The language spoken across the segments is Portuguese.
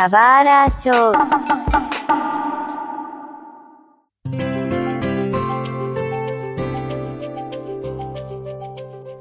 Kawara Show.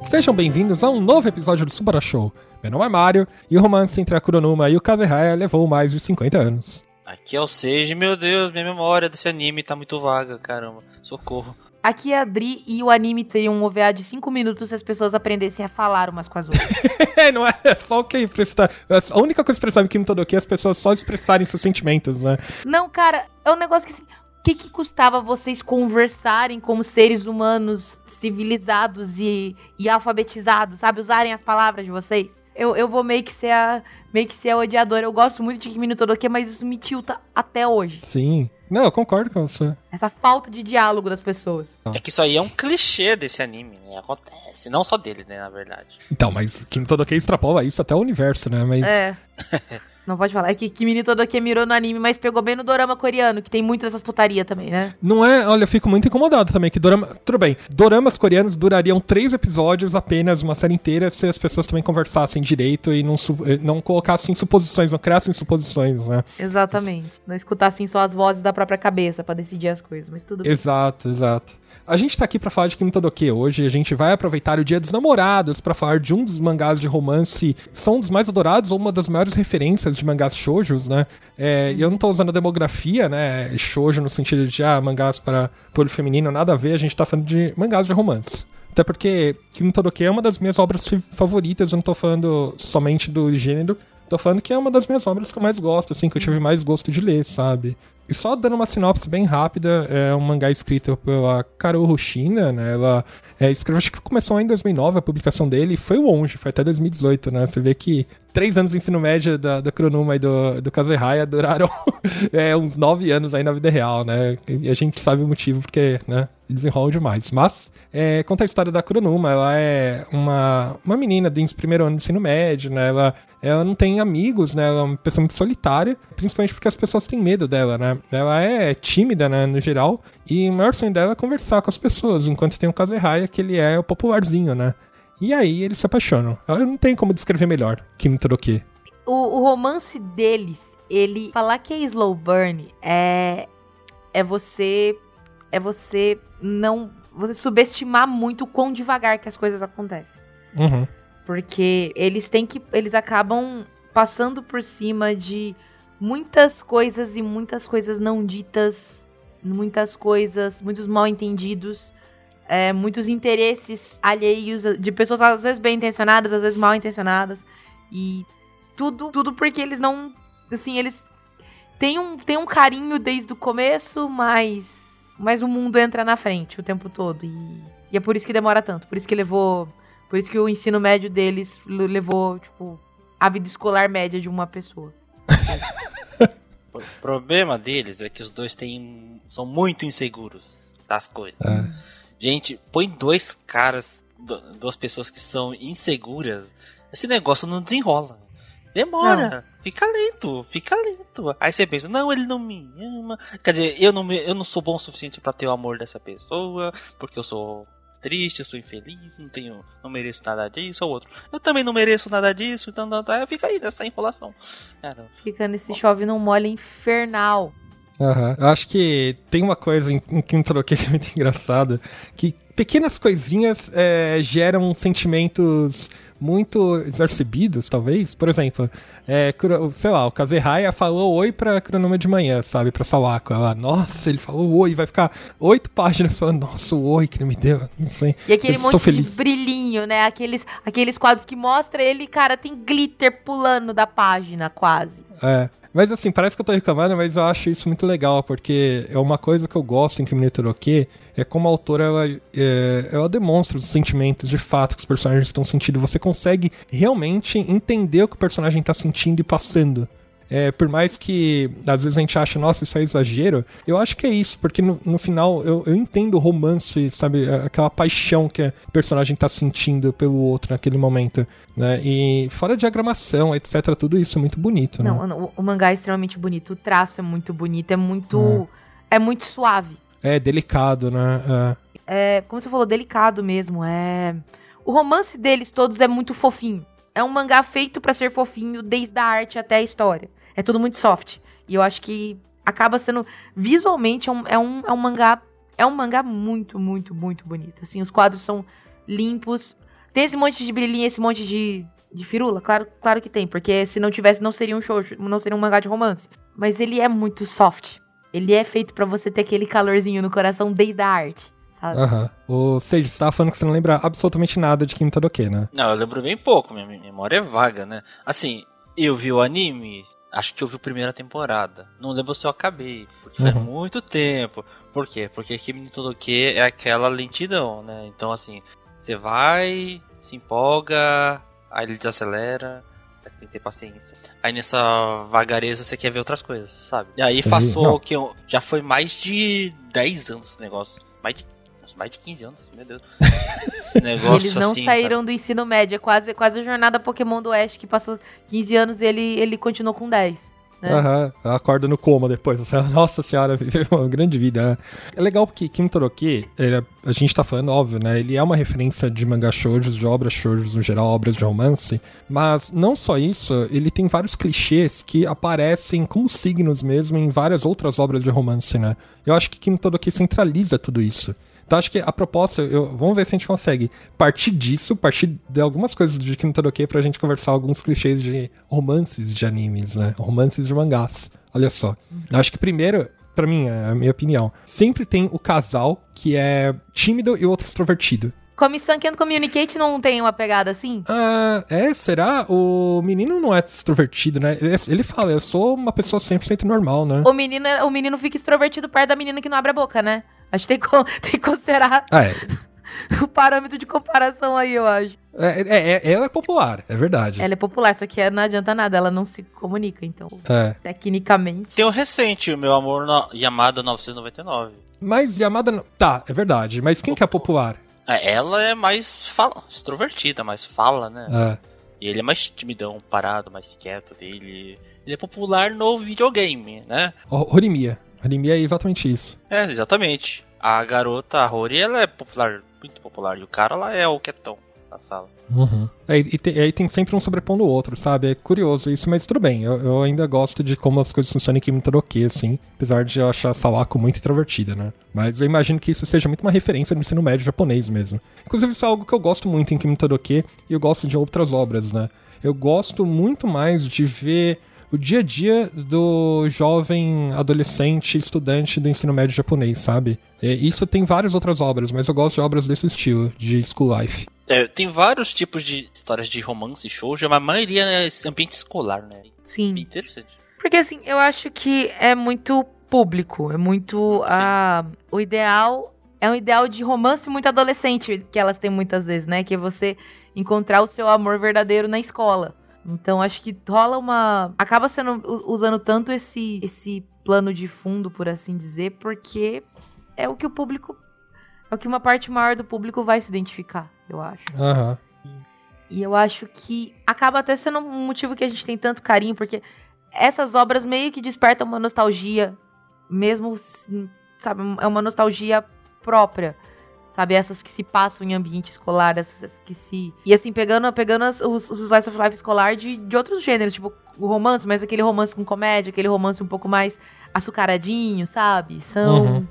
Sejam bem-vindos a um novo episódio do Subara Show. Meu nome é Mario e o romance entre a Kuronuma e o Kazehaya levou mais de 50 anos. Aqui é o Seiji, meu Deus, minha memória desse anime tá muito vaga, caramba. Socorro. Aqui é a Dri e o anime seria um OVA de 5 minutos se as pessoas aprendessem a falar umas com as outras. não é só o que prestar. A única coisa que precisava em Todoki é as pessoas só expressarem seus sentimentos, né? Não, cara, é um negócio que assim. O que, que custava vocês conversarem como seres humanos civilizados e, e alfabetizados, sabe? Usarem as palavras de vocês? Eu, eu vou meio que ser a meio que ser a odiadora. Eu gosto muito de Kimi no Todoke, mas isso me tilta até hoje. Sim. Não, eu concordo com você. Essa falta de diálogo das pessoas. É que isso aí é um clichê desse anime, né? Acontece. Não só dele, né, na verdade. Então, mas Kimi Todoke extrapola isso até o universo, né? Mas... É. Não pode falar. É que Kimi todo aqui mirou no anime, mas pegou bem no dorama coreano, que tem muitas dessas putaria também, né? Não é? Olha, eu fico muito incomodado também que dorama... Tudo bem, doramas coreanos durariam três episódios apenas, uma série inteira, se as pessoas também conversassem direito e não. Eh, não colocassem suposições, não criassem suposições, né? Exatamente. Não escutassem só as vozes da própria cabeça para decidir as coisas, mas tudo bem. Exato, exato. A gente tá aqui para falar de Kimi Todoke hoje. A gente vai aproveitar o Dia dos Namorados para falar de um dos mangás de romance, são um dos mais adorados ou uma das maiores referências de mangás shoujos, né? É, eu não tô usando a demografia, né? Shoujo no sentido de ah, mangás para público feminino, nada a ver. A gente tá falando de mangás de romance. Até porque Kimi Todoke é uma das minhas obras favoritas. Eu não tô falando somente do gênero. Tô falando que é uma das minhas obras que eu mais gosto, assim, que eu tive mais gosto de ler, sabe? E só dando uma sinopse bem rápida, é um mangá escrito pela Karu Hoshina, né? Ela é, escreveu, acho que começou em 2009 a publicação dele e foi longe, foi até 2018, né? Você vê que três anos de ensino médio da, da Kronuma e do, do Kazehaya duraram é, uns nove anos aí na vida real, né? E a gente sabe o motivo porque, né? Desenrolam demais. Mas é, conta a história da Kuronuma. Ela é uma, uma menina de primeiro ano de ensino médio, né? Ela, ela não tem amigos, né? Ela é uma pessoa muito solitária, principalmente porque as pessoas têm medo dela, né? Ela é tímida, né, no geral, e o maior sonho dela é conversar com as pessoas, enquanto tem o Kazehaya, que ele é o popularzinho, né? E aí eles se apaixonam. Eu não tem como descrever melhor Kimi Toroki. O, o romance deles, ele falar que é slow burn é é você é você não você subestimar muito o quão devagar que as coisas acontecem. Uhum. Porque eles têm que. Eles acabam passando por cima de muitas coisas e muitas coisas não ditas, muitas coisas, muitos mal entendidos, é, muitos interesses alheios de pessoas às vezes bem intencionadas, às vezes mal intencionadas. E tudo, tudo porque eles não. Assim, eles têm um, têm um carinho desde o começo, mas mas o mundo entra na frente o tempo todo. E, e é por isso que demora tanto. Por isso que levou. Por isso que o ensino médio deles levou, tipo, a vida escolar média de uma pessoa. o problema deles é que os dois têm, são muito inseguros das coisas. É. Gente, põe dois caras, duas pessoas que são inseguras, esse negócio não desenrola. Demora. Não. Fica lento, fica lento. Aí você pensa, não, ele não me ama. Quer dizer, eu não, me, eu não sou bom o suficiente para ter o amor dessa pessoa, porque eu sou triste, eu sou infeliz, não tenho, não mereço nada disso ou outro. Eu também não mereço nada disso, então tá, tá, fica aí nessa enrolação. Cara, fica nesse chove não molha infernal. Uhum. Eu acho que tem uma coisa em, em troquei que é muito engraçado, que pequenas coisinhas é, geram sentimentos muito exercibidos, talvez. Por exemplo, é, sei lá, o Kazehaya falou oi pra Cronoma de manhã, sabe? Pra Sawako. Ela, nossa, ele falou oi, vai ficar oito páginas falando, nossa, o oi que ele me deu. Não sei. E aquele Eu monte de brilhinho, né? Aqueles, aqueles quadros que mostra ele, cara, tem glitter pulando da página, quase. É. Mas assim, parece que eu tô reclamando, mas eu acho isso muito legal, porque é uma coisa que eu gosto em Kimi Toroki, é como a autora ela, é, ela demonstra os sentimentos de fato que os personagens estão sentindo. Você consegue realmente entender o que o personagem está sentindo e passando. É, por mais que às vezes a gente acha, nossa, isso é exagero, eu acho que é isso, porque no, no final eu, eu entendo o romance, sabe? Aquela paixão que o personagem tá sentindo pelo outro naquele momento, né? E fora diagramação, etc., tudo isso é muito bonito, Não, né? o, o mangá é extremamente bonito, o traço é muito bonito, é muito. É, é muito suave. É, delicado, né? É. é, como você falou, delicado mesmo. É. O romance deles todos é muito fofinho. É um mangá feito para ser fofinho, desde a arte até a história. É tudo muito soft. E eu acho que acaba sendo. Visualmente é um, é um, é um mangá. É um mangá muito, muito, muito bonito. Assim, os quadros são limpos. Tem esse monte de brilhinho, esse monte de, de firula? Claro, claro que tem, porque se não tivesse, não seria um show, não seria um mangá de romance. Mas ele é muito soft. Ele é feito para você ter aquele calorzinho no coração desde a arte. Aham. Uhum. O Sage, você tava falando que você não lembra absolutamente nada de Kim Tadoke, né? Não, eu lembro bem pouco, minha memória é vaga, né? Assim, eu vi o anime, acho que eu vi a primeira temporada. Não lembro se eu acabei, porque uhum. faz muito tempo. Por quê? Porque Kim Tadoke é aquela lentidão, né? Então, assim, você vai, se empolga, aí ele desacelera, você tem que ter paciência. Aí nessa vagareza você quer ver outras coisas, sabe? E aí Sim, passou não. que eu, já foi mais de 10 anos esse negócio. Mais de mais de 15 anos, meu Deus. Esse negócio Eles não assim, saíram sabe? do ensino médio, é quase, quase a jornada Pokémon do Oeste, que passou 15 anos e ele, ele continuou com 10. Né? Uhum, acorda no coma depois. Nossa senhora, viveu uma grande vida. Né? É legal porque Kim Toroki, ele, a gente tá falando, óbvio, né? Ele é uma referência de mangá shoujos, de obras shoujos no geral, obras de romance. Mas não só isso, ele tem vários clichês que aparecem como signos mesmo em várias outras obras de romance, né? Eu acho que Kim Toroki centraliza tudo isso. Então acho que a proposta, eu, vamos ver se a gente consegue partir disso, partir de algumas coisas de Kim Toroke pra gente conversar alguns clichês de romances de animes, né? Romances de mangás. Olha só. Uhum. Acho que primeiro, para mim, é a minha opinião, sempre tem o casal que é tímido e o outro extrovertido. Comissão Can't Communicate não tem uma pegada assim? Ah, é? Será? O menino não é extrovertido, né? Ele fala, eu sou uma pessoa 100% normal, né? O menino, o menino fica extrovertido perto da menina que não abre a boca, né? A gente tem que, tem que considerar ah, é. o parâmetro de comparação aí, eu acho. É, é, é, ela é popular, é verdade. Ela é popular, só que não adianta nada, ela não se comunica, então. É. Tecnicamente. Tem o recente, o meu amor no, Yamada 999. Mas Yamada. Tá, é verdade. Mas quem que é popular? É, ela é mais fala, extrovertida, mais fala, né? É. E ele é mais timidão, parado, mais quieto dele. Ele é popular no videogame, né? Horimiya. Anime é exatamente isso. É, exatamente. A garota, a Rory, ela é popular, muito popular. E o cara, ela é o quietão na sala. Uhum. É, e, te, aí tem sempre um sobrepondo o outro, sabe? É curioso isso, mas tudo bem. Eu, eu ainda gosto de como as coisas funcionam em Kimi Toroki, assim. Apesar de eu achar a Sawako muito introvertida, né? Mas eu imagino que isso seja muito uma referência no ensino médio japonês mesmo. Inclusive, isso é algo que eu gosto muito em Kimi Toroki e eu gosto de outras obras, né? Eu gosto muito mais de ver o dia a dia do jovem adolescente estudante do ensino médio japonês, sabe? E isso tem várias outras obras, mas eu gosto de obras desse estilo, de school life. É, tem vários tipos de histórias de romance e shoujo, mas a maioria é ambiente escolar, né? Sim. Bem interessante. Porque assim, eu acho que é muito público, é muito a o ideal é um ideal de romance muito adolescente que elas têm muitas vezes, né? Que é você encontrar o seu amor verdadeiro na escola. Então acho que rola uma. Acaba sendo usando tanto esse, esse plano de fundo, por assim dizer, porque é o que o público. É o que uma parte maior do público vai se identificar, eu acho. Aham. Uhum. E, e eu acho que acaba até sendo um motivo que a gente tem tanto carinho, porque essas obras meio que despertam uma nostalgia, mesmo, sabe, é uma nostalgia própria sabe? Essas que se passam em ambiente escolar, essas que se. E assim, pegando, pegando as, os, os slice of life escolar de, de outros gêneros, tipo o romance, mas aquele romance com comédia, aquele romance um pouco mais açucaradinho, sabe? São. Uhum.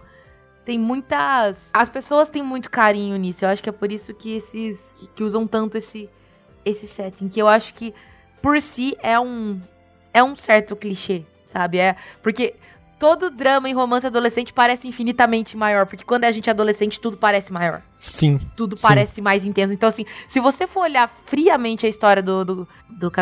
Tem muitas. As pessoas têm muito carinho nisso. Eu acho que é por isso que esses. que, que usam tanto esse, esse setting. Que eu acho que, por si, é um. É um certo clichê, sabe? É. Porque todo drama em romance adolescente parece infinitamente maior, porque quando a gente é adolescente, tudo parece maior. Sim. Tudo sim. parece mais intenso. Então, assim, se você for olhar friamente a história do, do, do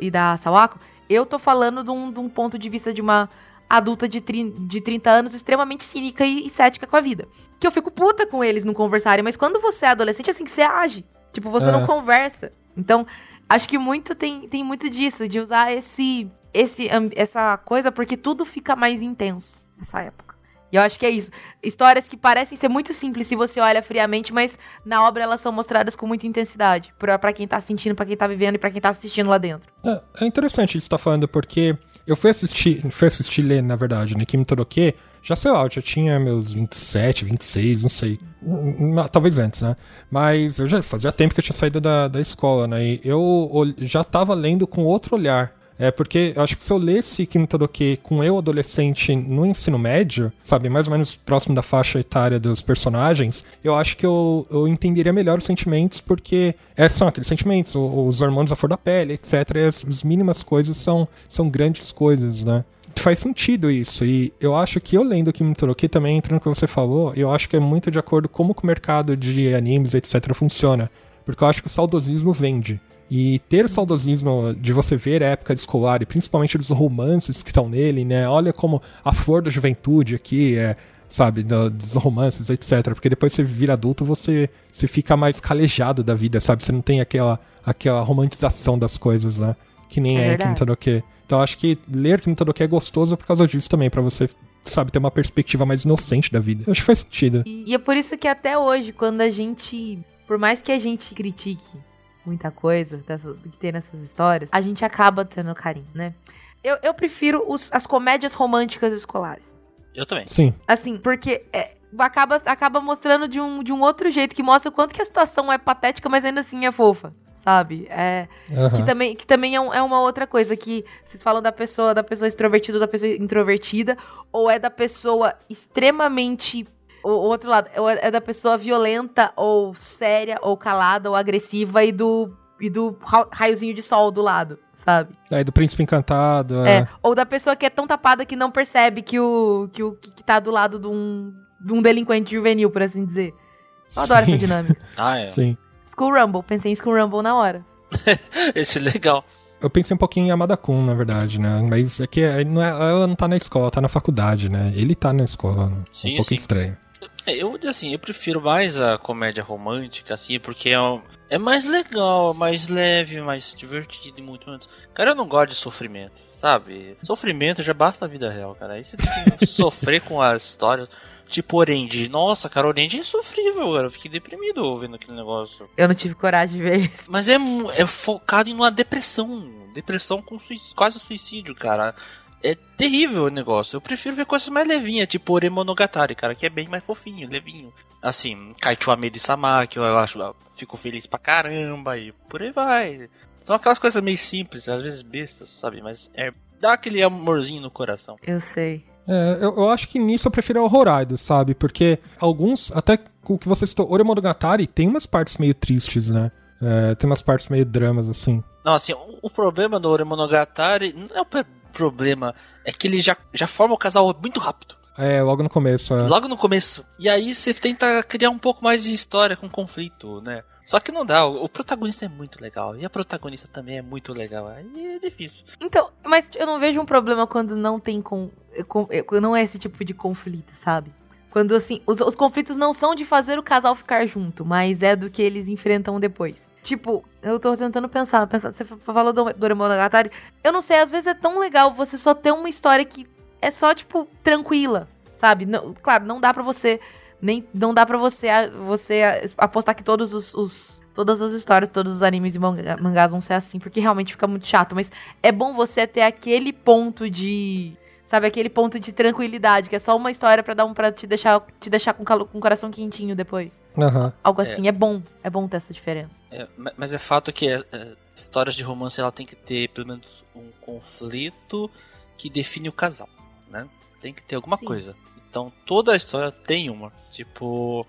e da Sawako, eu tô falando de um, de um ponto de vista de uma adulta de, tri, de 30 anos extremamente cínica e, e, cética com a vida. Que eu fico puta com eles não conversarem, mas quando você é adolescente, é assim que você age. Tipo, você é. não conversa. Então, acho que muito tem, tem muito disso, de usar esse esse, essa coisa porque tudo fica mais intenso nessa época. E eu acho que é isso. Histórias que parecem ser muito simples se você olha friamente, mas na obra elas são mostradas com muita intensidade. Pra quem tá sentindo, pra quem tá vivendo e pra quem tá assistindo lá dentro. É, é interessante isso que tá falando, porque eu fui assistir, fui assistir ler, na verdade, né, Kimi Toroke, já sei lá, eu já tinha meus 27, 26, não sei. Talvez antes, né? Mas eu já fazia tempo que eu tinha saído da, da escola, né? E eu já tava lendo com outro olhar É porque eu acho que se eu lesse Kimi Todoke com eu adolescente no ensino médio, sabe, mais ou menos próximo da faixa etária dos personagens, eu acho que eu, eu entenderia melhor os sentimentos, porque é, são aqueles sentimentos, os hormônios à flor da pele, etc. E as, as mínimas coisas são, são grandes coisas, né? faz sentido isso. E eu acho que eu lendo Kimi Toroki também entra no que você falou, eu acho que é muito de acordo com como o mercado de animes, etc, funciona. Porque eu acho que o saudosismo vende. E ter o saudosismo de você ver a época de escolar, e principalmente dos romances que estão nele, né? Olha como a flor da juventude aqui é, sabe, dos romances, etc. Porque depois você vira adulto, você, você fica mais calejado da vida, sabe? Você não tem aquela, aquela romantização das coisas, né? Que nem é, é Kimi Todoke. Então acho que ler Kimi Todoke é gostoso por causa disso também, para você sabe, ter uma perspectiva mais inocente da vida. Eu acho que faz sentido. E, e é por isso que até hoje, quando a gente, por mais que a gente critique muita coisa dessa, que tem nessas histórias, a gente acaba tendo carinho, né? Eu, eu prefiro os, as comédias românticas escolares. Eu também. Sim. Assim, porque é, acaba, acaba mostrando de um, de um outro jeito, que mostra o quanto que a situação é patética, mas ainda assim é fofa sabe? É, uhum. que também, que também é, um, é, uma outra coisa que vocês falam da pessoa, da pessoa extrovertida ou da pessoa introvertida, ou é da pessoa extremamente o outro lado é, é da pessoa violenta ou séria ou calada ou agressiva e do e do raiozinho de sol do lado, sabe? É, do príncipe encantado. É. é. Ou da pessoa que é tão tapada que não percebe que o que, o, que tá do lado de um, de um delinquente juvenil, por assim dizer. Eu adoro essa dinâmica. ah, é. Sim. School Rumble, pensei em School Rumble na hora. Esse é legal. Eu pensei um pouquinho em Yamada Kun, na verdade, né? Mas é que não é, ela não tá na escola, tá na faculdade, né? Ele tá na escola. Né? Sim, um pouco sim. estranho. É, eu, assim, eu prefiro mais a comédia romântica, assim, porque é, é mais legal, mais leve, mais divertido e muito menos. Cara, eu não gosto de sofrimento, sabe? Sofrimento já basta a vida real, cara. Aí você tem que sofrer com as histórias. Tipo Orange. Nossa, cara, Orange é sofrível, cara. Eu fiquei deprimido ouvindo aquele negócio. Eu não tive coragem de ver isso. Mas é, é focado em uma depressão. Depressão com suicídio, quase suicídio, cara é terrível o negócio. Eu prefiro ver coisas mais levinhas, tipo Oremonogatari, cara, que é bem mais fofinho, levinho. Assim, Kaichu Amedi Sama, que eu acho, fico feliz pra caramba, e por aí vai. São aquelas coisas meio simples, às vezes bestas, sabe? Mas é, dá aquele amorzinho no coração. Eu sei. É, eu, eu, acho que nisso eu prefiro o Horaido, sabe? Porque alguns, até o que você citou, Oremonogatari tem umas partes meio tristes, né? É, tem umas partes meio dramas, assim. Não, assim, o, o problema do Oremonogatari não é o problema é que ele já, já forma o casal muito rápido. É, logo no começo. É. Logo no começo. E aí você tenta criar um pouco mais de história com conflito, né? Só que não dá, o protagonista é muito legal. E a protagonista também é muito legal. Aí é difícil. Então, mas eu não vejo um problema quando não tem com, com não é esse tipo de conflito, sabe? Quando, assim, os, os, conflitos não são de fazer o casal ficar junto, mas é do que eles enfrentam depois. Tipo, eu tô tentando pensar, pensar você falou do Doraemon Eu não sei, às vezes é tão legal você só ter uma história que é só, tipo, tranquila, sabe? Não, claro, não dá para você. Nem, não dá para você, você apostar que todos os, os todas as histórias, todos os animes e mangás vão ser assim, porque realmente fica muito chato. Mas é bom você ter aquele ponto de Sabe, aquele ponto de tranquilidade, que é só uma história para dar um para te deixar te deixar com, calo, com o coração quentinho depois. Uhum. Algo assim, é. é. bom, é bom ter essa diferença. É, mas é fato que é, é, histórias de romance ela tem que ter pelo menos um conflito que define o casal, né? Tem que ter alguma Sim. coisa. Então toda a história tem uma, tipo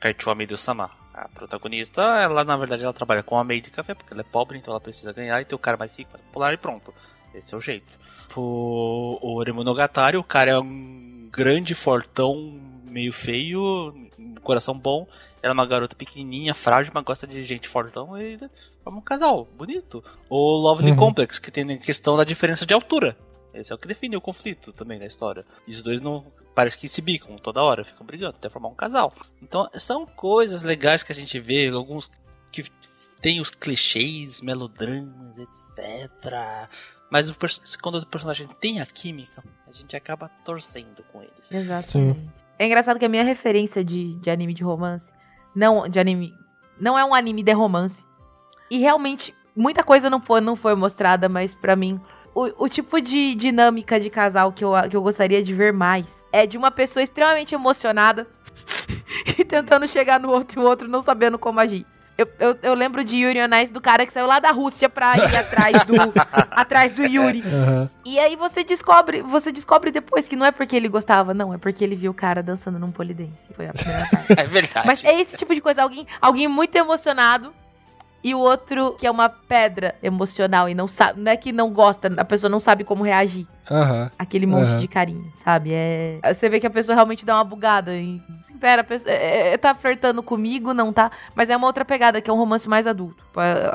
Kaichu Ameido Sama. A protagonista, ela na verdade ela trabalha com a meio de café porque ela é pobre, então ela precisa ganhar e tem o cara mais rico para pular e pronto. Esse é o jeito. O Oremonogatari, o cara é um grande fortão, meio feio, coração bom. Ela é uma garota pequenininha, frágil, mas gosta de gente fortão e forma um casal, bonito. O Lovely uhum. Complex, que tem a questão da diferença de altura. Esse é o que define o conflito também da história. E os dois não parece que se bicam toda hora, ficam brigando até formar um casal. Então são coisas legais que a gente vê, alguns que tem os clichês, melodramas, etc. Mas o, quando o personagem tem a química, a gente acaba torcendo com eles. Exatamente. Sim. É engraçado que a minha referência de, de anime de romance, não de anime, não é um anime de romance. E realmente, muita coisa não foi, não foi mostrada, mas para mim, o, o, tipo de dinâmica de casal que eu, que eu gostaria de ver mais é de uma pessoa extremamente emocionada e tentando chegar no outro e o outro não sabendo como agir. Eu, eu, eu, lembro de Yuri on Ice do cara que saiu lá da Rússia pra ir atrás do, atrás do Yuri. Uhum. E aí você descobre, você descobre depois que não é porque ele gostava, não, é porque ele viu o cara dançando num polidense. Foi a primeira parte. É verdade. Mas é esse tipo de coisa, alguém, alguém muito emocionado e o outro que é uma pedra emocional e não sabe, não é que não gosta, a pessoa não sabe como reagir. Uhum. Aquele monte uhum. de carinho, sabe? É, você vê que a pessoa realmente dá uma bugada e assim, pera, pessoa, é, é, tá flertando comigo, não tá? Mas é uma outra pegada que é um romance mais adulto.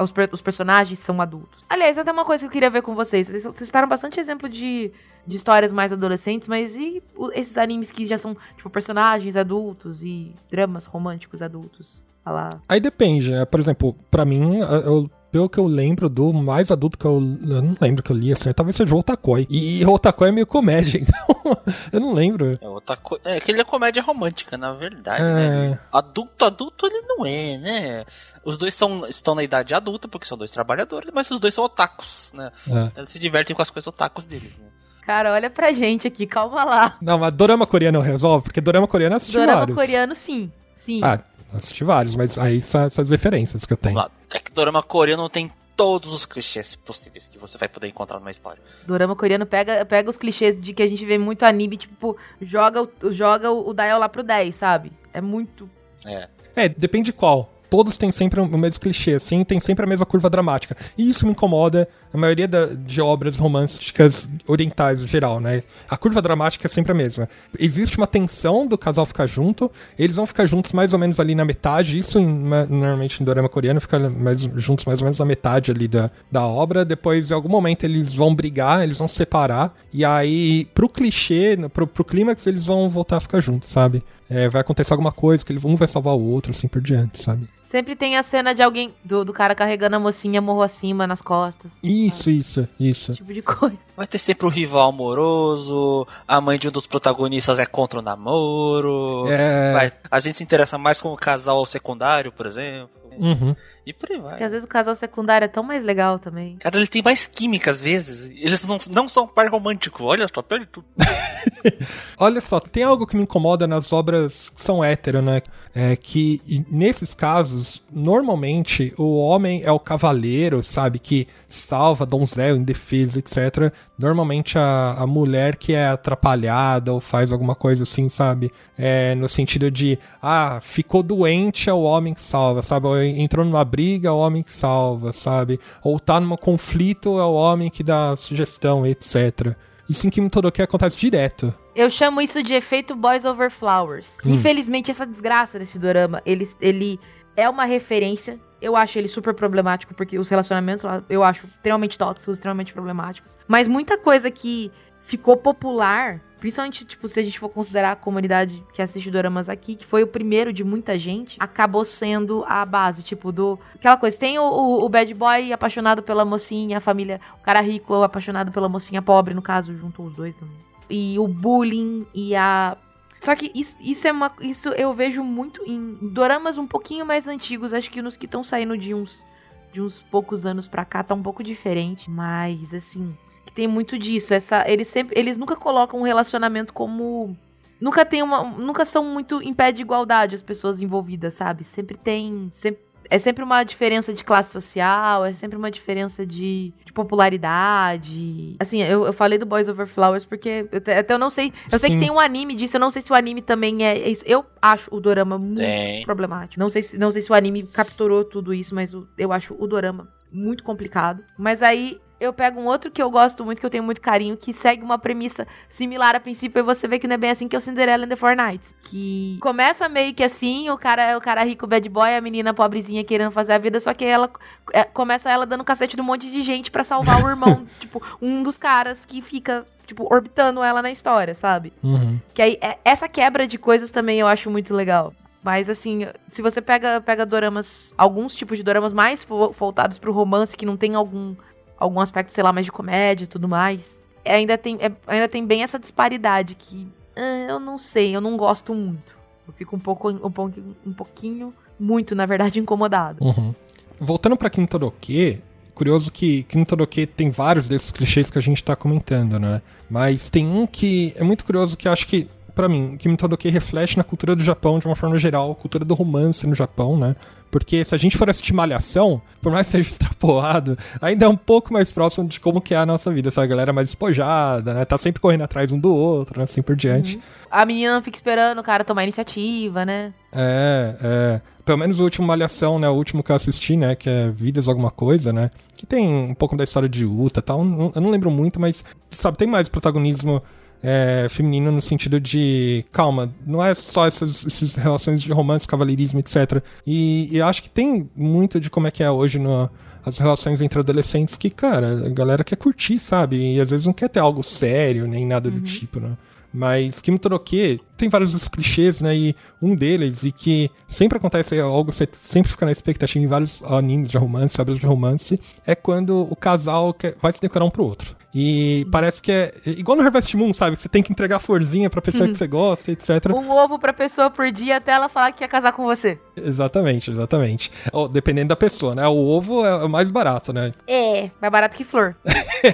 Os, os personagens são adultos. Aliás, até uma coisa que eu queria ver com vocês. Vocês, vocês citaram bastante exemplo de de histórias mais adolescentes, mas e esses animes que já são, tipo, personagens adultos e dramas românticos adultos? Lá. Aí depende, né? Por exemplo, para mim, eu, pelo que eu lembro do mais adulto que eu, eu não lembro que eu li, assim, talvez seja o Otakoi. E o Otakoi é meio comédia, então eu não lembro. É, o Otakoi, é que ele é comédia romântica, na verdade, é... né? Adulto, adulto ele não é, né? Os dois são, estão na idade adulta, porque são dois trabalhadores, mas os dois são otakus, né? É. Então eles se divertem com as coisas otakus deles, né? Cara, olha pra gente aqui, calma lá. Não, mas dorama coreano resolve? Porque dorama coreano é dorama vários. Dorama coreano, sim. Sim. Ah, assisti vários, mas aí são essas referências que eu tenho. É que dorama coreano tem todos os clichês possíveis que você vai poder encontrar numa história. Dorama coreano pega, pega os clichês de que a gente vê muito anime, tipo, joga, joga o, o dial lá pro 10, sabe? É muito. É. É, depende de qual todos têm sempre o mesmo clichê, assim, tem sempre a mesma curva dramática. E isso me incomoda a maioria da, de obras românticas orientais no geral, né? A curva dramática é sempre a mesma. Existe uma tensão do casal ficar junto, eles vão ficar juntos mais ou menos ali na metade, isso em, normalmente em dorama coreano fica mais, juntos mais ou menos na metade ali da, da obra, depois em algum momento eles vão brigar, eles vão separar, e aí pro clichê, pro, pro clímax eles vão voltar a ficar juntos, sabe? É, vai acontecer alguma coisa que um vai salvar o outro, assim por diante, sabe? Sempre tem a cena de alguém, do, do cara carregando a mocinha morro acima nas costas. Isso, sabe? isso, isso. Esse tipo de coisa. Vai ter sempre o rival amoroso, a mãe de um dos protagonistas é contra o namoro. É... Vai, a gente se interessa mais com o casal secundário, por exemplo. Uhum. E por aí vai. Porque às vezes o casal secundário é tão mais legal também. Cara, ele tem mais química às vezes. Eles não, não são par romântico. Olha só, perde tudo. Olha só, tem algo que me incomoda nas obras que são hétero, né? É que nesses casos, normalmente o homem é o cavaleiro, sabe? Que salva donzel, indefesa, etc. Normalmente a, a mulher que é atrapalhada ou faz alguma coisa assim, sabe? É, no sentido de, ah, ficou doente é o homem que salva, sabe? Ou entrou numa briga é o homem que salva, sabe? Ou tá num conflito é o homem que dá sugestão, etc. Isso em Kimi Todoroki acontece direto. Eu chamo isso de efeito Boys Over Flowers. Hum. Infelizmente, essa desgraça desse dorama, ele, ele é uma referência. Eu acho ele super problemático, porque os relacionamentos eu acho extremamente tóxicos, extremamente problemáticos. Mas muita coisa que ficou popular Principalmente, tipo, se a gente for considerar a comunidade que assiste Doramas aqui, que foi o primeiro de muita gente, acabou sendo a base, tipo, do. Aquela coisa, tem o, o, o bad boy apaixonado pela mocinha, a família, o cara rico apaixonado pela mocinha pobre, no caso, juntou os dois também. E o bullying e a. Só que isso, isso é uma. Isso eu vejo muito em doramas um pouquinho mais antigos. Acho que nos que estão saindo de uns. De uns poucos anos pra cá tá um pouco diferente. Mas, assim tem muito disso. Essa, eles sempre, eles nunca colocam um relacionamento como nunca tem uma, nunca são muito em pé de igualdade as pessoas envolvidas, sabe? Sempre tem, sempre, é sempre uma diferença de classe social, é sempre uma diferença de, de popularidade. Assim, eu, eu falei do Boys Over Flowers porque eu, até eu não sei, eu Sim. sei que tem um anime disso, eu não sei se o anime também é, é isso. Eu acho o dorama muito tem. problemático. Não sei, se, não sei se o anime capturou tudo isso, mas o, eu acho o dorama muito complicado. Mas aí eu pego um outro que eu gosto muito, que eu tenho muito carinho, que segue uma premissa similar a princípio, e você vê que não é bem assim, que é o Cinderella and the Four Knights. Que começa meio que assim, o cara o cara rico bad boy, a menina pobrezinha querendo fazer a vida, só que ela é, começa ela dando cacete de um monte de gente para salvar o irmão, tipo, um dos caras que fica tipo, orbitando ela na história, sabe? Uhum. Que aí, é, essa quebra de coisas também eu acho muito legal. Mas assim, se você pega, pega doramas, alguns tipos de doramas mais voltados pro romance, que não tem algum algum aspecto, sei lá, mais de comédia e tudo mais. Ainda tem, é, ainda tem bem essa disparidade que uh, eu não sei, eu não gosto muito. Eu fico um pouco, um, pouco, um pouquinho, muito, na verdade, incomodado. Uhum. Voltando pra Kintoroki, curioso que Kintoroki tem vários desses clichês que a gente tá comentando, né? Mas tem um que é muito curioso que acho que para mim, Kimi Todoke reflete na cultura do Japão de uma forma geral, cultura do romance no Japão, né? Porque se a gente for assistir Malhação, por mais que seja extrapolado, ainda é um pouco mais próximo de como que é a nossa vida. Essa galera mais despojada, né? Tá sempre correndo atrás um do outro, né? Assim por diante. Uhum. A menina não fica esperando o cara tomar iniciativa, né? É, é. Pelo menos o último Malhação, né? O último que eu assisti, né? Que é Vidas Alguma Coisa, né? Que tem um pouco da história de Uta e tal. Eu não lembro muito, mas, sabe, tem mais protagonismo é, feminino no sentido de, calma, não é só essas, essas relações de romance, cavaleirismo, etc. E, e acho que tem muito de como é que é hoje no, as relações entre adolescentes que, cara, a galera quer curtir, sabe? E às vezes não quer ter algo sério, nem nada uhum. do tipo, né? Mas Kimi Toroke tem vários clichês, né? E um deles, e que sempre acontece algo, você sempre fica na expectativa em vários animes de romance, obras de romance, é quando o casal quer, vai se decorar um pro outro. E parece que é igual no Harvest Moon, sabe? Que você tem que entregar florzinha pra pessoa que você gosta, etc. Um ovo pra pessoa por dia até ela falar que quer casar com você. Exatamente, exatamente. Oh, dependendo da pessoa, né? O ovo é o mais barato, né? É, mais barato que flor.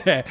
é,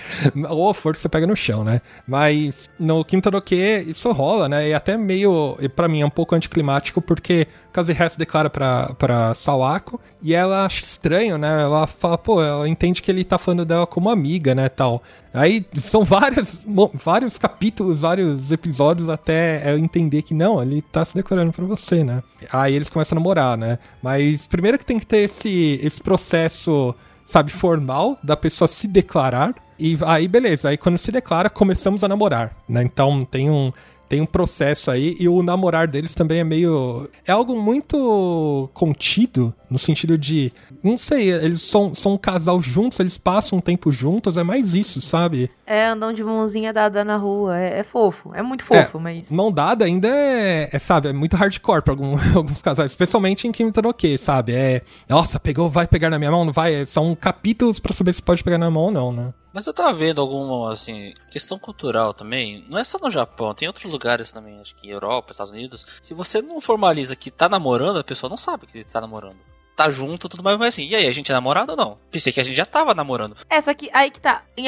ou flor que você pega no chão, né? Mas no Quinta do Que isso rola, né? E até meio, para mim, é um pouco anticlimático, porque Kazuhira se declara pra, pra Sawako e ela acha estranho, né? Ela fala, pô, ela entende que ele tá falando dela como amiga, né? Tal. Aí são vários, vários capítulos, vários episódios até eu entender que não, ele tá se declarando pra você, né? Aí eles começam a namorar, né? Mas primeiro que tem que ter esse, esse processo, sabe, formal da pessoa se declarar. E aí, beleza. Aí quando se declara, começamos a namorar, né? Então tem um tem um processo aí e o namorar deles também é meio. É algo muito contido, no sentido de. Não sei, eles são, são um casal juntos, eles passam um tempo juntos, é mais isso, sabe? É, andam de mãozinha dada na rua, é, é fofo, é muito fofo, é, mas. Mão dada ainda é, é, sabe, é muito hardcore pra algum, alguns casais, especialmente em Kimi Toroke, sabe? É. Nossa, pegou, vai pegar na minha mão, não vai? São capítulos para saber se pode pegar na mão ou não, né? Mas eu tava vendo alguma, assim, questão cultural também. Não é só no Japão, tem outros lugares também, acho que Europa, Estados Unidos. Se você não formaliza que tá namorando, a pessoa não sabe que tá namorando. Tá junto, tudo mais, mas assim, e aí, a gente é namorado ou não? Pensei que a gente já tava namorando. É, só que aí que tá. Em,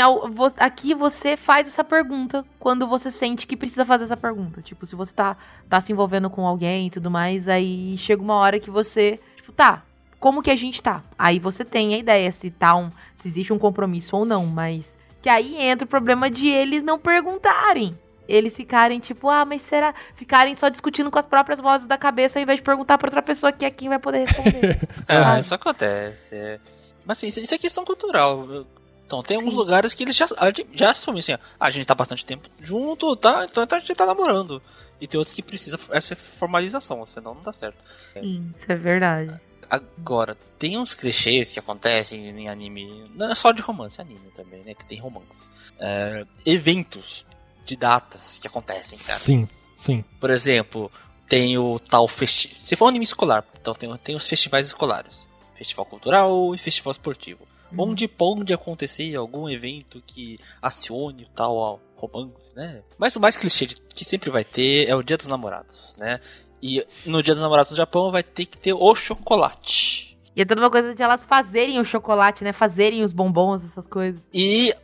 aqui você faz essa pergunta quando você sente que precisa fazer essa pergunta. Tipo, se você tá, tá se envolvendo com alguém e tudo mais, aí chega uma hora que você, tipo, tá, como que a gente tá. Aí você tem a ideia se tá um, se existe um compromisso ou não, mas que aí entra o problema de eles não perguntarem. Eles ficarem tipo, ah, mas será? Ficarem só discutindo com as próprias vozes da cabeça ao invés de perguntar pra outra pessoa que é quem vai poder responder. ah, isso acontece. É. Mas assim, isso é questão cultural. Então, tem Sim. alguns lugares que eles já, já assumem assim, ah, a gente tá bastante tempo junto, tá? Então a gente tá namorando. E tem outros que precisa essa formalização, senão não dá certo. Sim, isso é verdade. Agora, tem uns clichês que acontecem em anime, não é só de romance, é anime também, né? Que tem romance. É, eventos de datas que acontecem, cara. Sim, sim. Por exemplo, tem o tal festival. Se for um anime escolar, então tem, tem os festivais escolares: festival cultural e festival esportivo. Hum. Onde pode acontecer algum evento que acione o tal romance, né? Mas o mais clichê que sempre vai ter é o Dia dos Namorados, né? E no Dia dos Namorados no Japão vai ter que ter o chocolate. E é toda uma coisa de elas fazerem o chocolate, né? Fazerem os bombons, essas coisas. E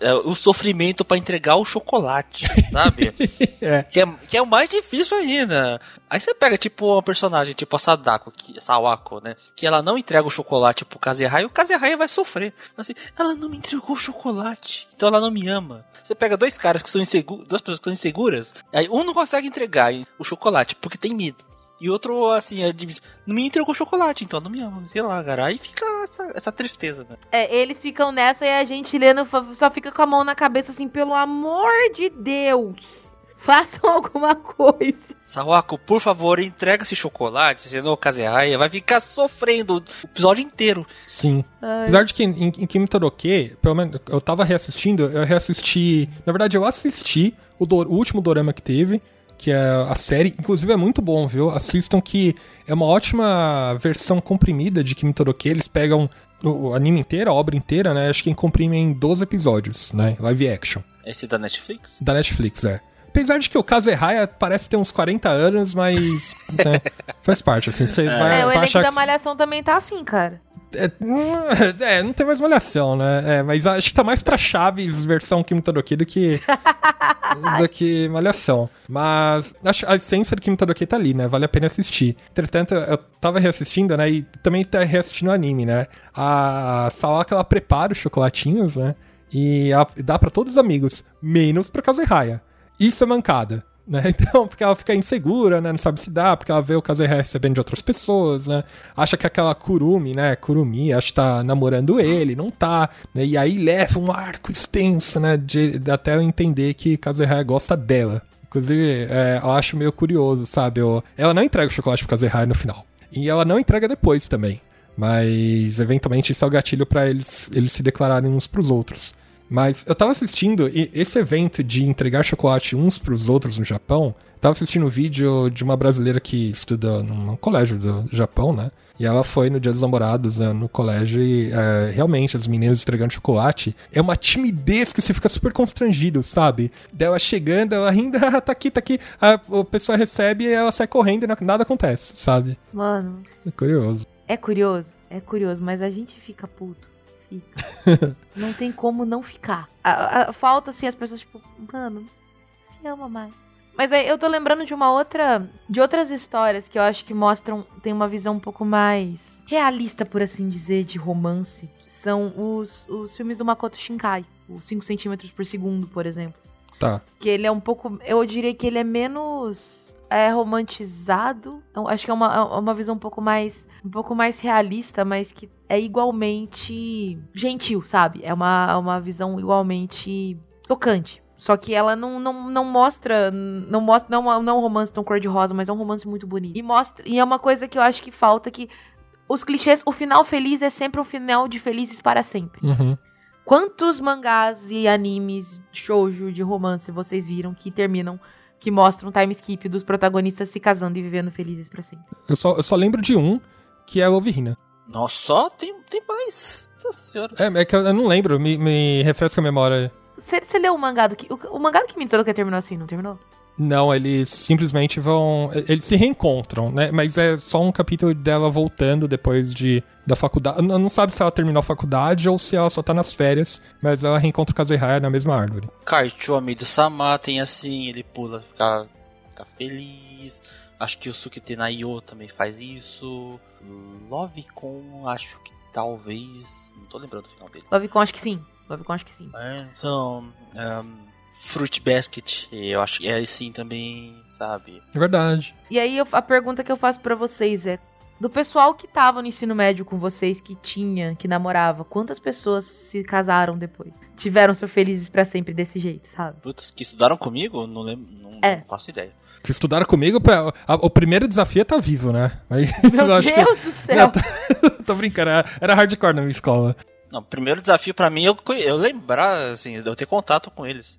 é, o sofrimento para entregar o chocolate, sabe? é. Que, é, que é o mais difícil ainda. Aí você pega, tipo, uma personagem, tipo a Sadako, que, Sawako, né? Que ela não entrega o chocolate pro Kazehai e o Kazehai vai sofrer. Assim, ela não me entregou o chocolate, então ela não me ama. Você pega dois caras que são inseguros, duas pessoas que são inseguras, aí um não consegue entregar o chocolate porque tem medo. E outro, assim, é de, não me entregou chocolate, então não me ama. Sei lá, cara. Aí fica essa, essa tristeza, né? É, eles ficam nessa e a gente lendo só fica com a mão na cabeça assim, pelo amor de Deus. Façam alguma coisa. Sawako, por favor, entrega esse chocolate, senão Kazeaya vai ficar sofrendo o episódio inteiro. Sim. Ai. Apesar de que em, em Kimi Toroke, pelo menos eu tava reassistindo, eu reassisti. Na verdade, eu assisti o, do, o último dorama que teve, que é a série. Inclusive é muito bom, viu? Assistam que é uma ótima versão comprimida de Kimi Toroke. Eles pegam o anime inteiro, a obra inteira, né? Acho que comprimem em 12 episódios, né? Live action. Esse da Netflix? Da Netflix, é. Apesar de que o Kazehaya parece ter uns 40 anos, mas né, faz parte, assim. Você é. vai, é, o vai elenco da Malhação também tá assim, cara. É, é, não tem mais malhação, né? É, mas acho que tá mais pra Chaves versão Kimi Toroki do que. do que Malhação. Mas acho, a essência do Kimita do tá ali, né? Vale a pena assistir. Entretanto, eu tava reassistindo, né? E também tá reassistindo o anime, né? A Sawaka, ela prepara os chocolatinhos, né? E dá para todos os amigos, menos pra Kazuhaya. Isso é mancada. Né? Então, porque ela fica insegura, né? Não sabe se dá, porque ela vê o Kazuhaya recebendo de outras pessoas, né? Acha que aquela Kurumi, né? Kurumi, acha que tá namorando ele, não tá, né? E aí leva um arco extenso, né? De, de até eu entender que Kazuhaya gosta dela. Inclusive, é, eu acho meio curioso, sabe? Eu, ela não entrega o chocolate pro Kazuhaya no final. E ela não entrega depois também. Mas, eventualmente, isso é o gatilho para eles, eles se declararem uns pros outros. Mas eu tava assistindo esse evento de entregar chocolate uns pros outros no Japão. Tava assistindo um vídeo de uma brasileira que estuda num colégio do Japão, né? E ela foi no Dia dos Namorados né, no colégio e é, realmente as meninas entregando chocolate. É uma timidez que você fica super constrangido, sabe? Dela chegando, ela ainda tá aqui, tá aqui. A, a pessoa recebe e ela sai correndo e nada acontece, sabe? Mano. É curioso. É curioso, é curioso, mas a gente fica puto fica. não tem como não ficar. A, a, falta, assim, as pessoas, tipo, mano, se ama mais. Mas aí eu tô lembrando de uma outra. De outras histórias que eu acho que mostram. Tem uma visão um pouco mais realista, por assim dizer, de romance. Que são os, os filmes do Makoto Shinkai. Os 5 centímetros por segundo, por exemplo. Tá. Que ele é um pouco. Eu diria que ele é menos é romantizado. Então, acho que é uma, é uma visão um pouco mais um pouco mais realista, mas que é igualmente gentil, sabe? É uma, é uma visão igualmente tocante. Só que ela não, não, não mostra. Não mostra. Não, não é um romance tão cor-de-rosa, mas é um romance muito bonito. E mostra. E é uma coisa que eu acho que falta que. Os clichês, o final feliz é sempre um final de felizes para sempre. Uhum. Quantos mangás e animes shoujo de romance vocês viram que terminam que mostram um time skip dos protagonistas se casando e vivendo felizes para sempre. Eu só, eu só lembro de um, que é o Overhina. Nossa, só tem, tem mais. Nossa senhora. É, é que eu, não lembro, me, me refresca a memória. Você leu o mangá do que. O, o mangá do Kimi que terminou assim, não terminou? Não, eles simplesmente vão. Eles se reencontram, né? Mas é só um capítulo dela voltando depois de da faculdade. Não sabe se ela terminou a faculdade ou se ela só tá nas férias, mas ela reencontra o Kazuhaya na mesma árvore. Kaicho do Sama tem assim, ele pula, fica, fica feliz. Acho que o Sukite Nayo também faz isso. Lovecon, acho que talvez. Não tô lembrando o final dele. Lovecon, acho que sim. Lovecon, acho que sim. É, então. Um, Fruit Basket, eu acho que é assim também, sabe? É verdade. E aí a pergunta que eu faço para vocês é: do pessoal que tava no ensino médio com vocês, que tinha, que namorava, quantas pessoas se casaram depois? Tiveram ser felizes para sempre desse jeito, sabe? Putz, que estudaram comigo? Não lembro, não, é. não faço ideia. Que estudaram comigo, o primeiro desafio é tá vivo, né? Aí, Meu Deus que... do céu! Não, tô, tô brincando, era, era hardcore na minha escola. Não, o primeiro desafio para mim é eu, eu lembrar, assim, eu ter contato com eles.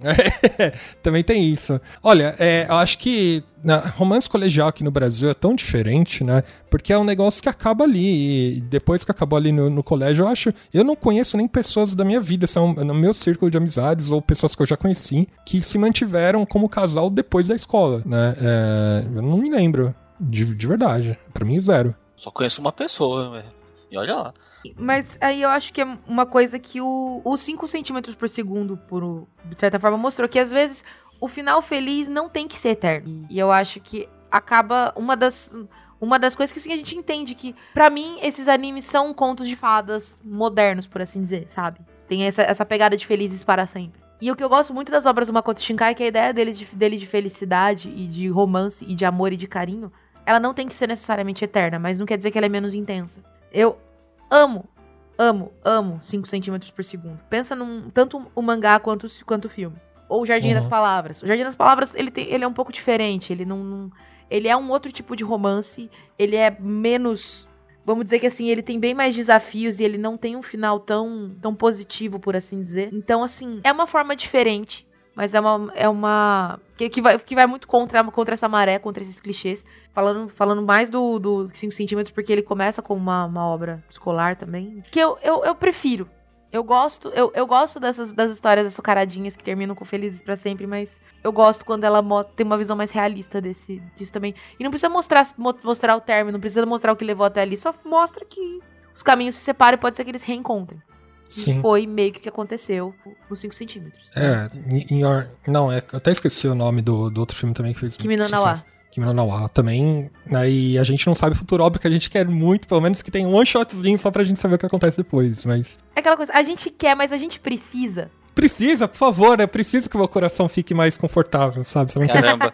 também tem isso. Olha, é, eu acho que na, romance colegial aqui no Brasil é tão diferente, né? Porque é um negócio que acaba ali. E depois que acabou ali no, no colégio, eu acho. Eu não conheço nem pessoas da minha vida, são no meu círculo de amizades ou pessoas que eu já conheci, que se mantiveram como casal depois da escola, né? É, eu não me lembro. De, de verdade. para mim, zero. Só conheço uma pessoa. E olha lá. Mas aí eu acho que é uma coisa que o, os 5 centímetros por segundo, por, de certa forma, mostrou que às vezes o final feliz não tem que ser eterno. E eu acho que acaba uma das. Uma das coisas que assim, a gente entende que, para mim, esses animes são contos de fadas modernos, por assim dizer, sabe? Tem essa, essa pegada de felizes para sempre. E o que eu gosto muito das obras do Makoto Shinkai é que a ideia dele de, dele de felicidade e de romance e de amor e de carinho, ela não tem que ser necessariamente eterna, mas não quer dizer que ela é menos intensa. Eu amo, amo, amo 5 centímetros por segundo. Pensa num tanto o mangá quanto, quanto o filme. Ou o Jardim uhum. das Palavras. O Jardim das Palavras, ele, tem, ele é um pouco diferente. Ele não, não, Ele é um outro tipo de romance. Ele é menos. Vamos dizer que assim, ele tem bem mais desafios e ele não tem um final tão, tão positivo, por assim dizer. Então, assim, é uma forma diferente. Mas é uma. É uma que, que, vai, que vai muito contra, contra essa maré, contra esses clichês. Falando, falando mais do, do 5 centímetros, porque ele começa como uma, uma obra escolar também. Que eu, eu, eu prefiro. Eu gosto, eu, eu gosto dessas das histórias açucaradinhas que terminam com felizes para sempre, mas eu gosto quando ela tem uma visão mais realista desse, disso também. E não precisa mostrar, mostrar o término, não precisa mostrar o que levou até ali, só mostra que os caminhos se separam e pode ser que eles reencontrem. Sim. foi meio que o que aconteceu nos 5 centímetros. É, em, em, não, é, eu até esqueci o nome do, do outro filme também que fez. Kimi no Nawa. Kimi no Nawa também. Aí a gente não sabe o futuro, óbvio que a gente quer muito, pelo menos que tenha um one shotzinho só pra gente saber o que acontece depois, mas. É aquela coisa, a gente quer, mas a gente precisa. Precisa, por favor, é preciso que o meu coração fique mais confortável, sabe? Você não Caramba.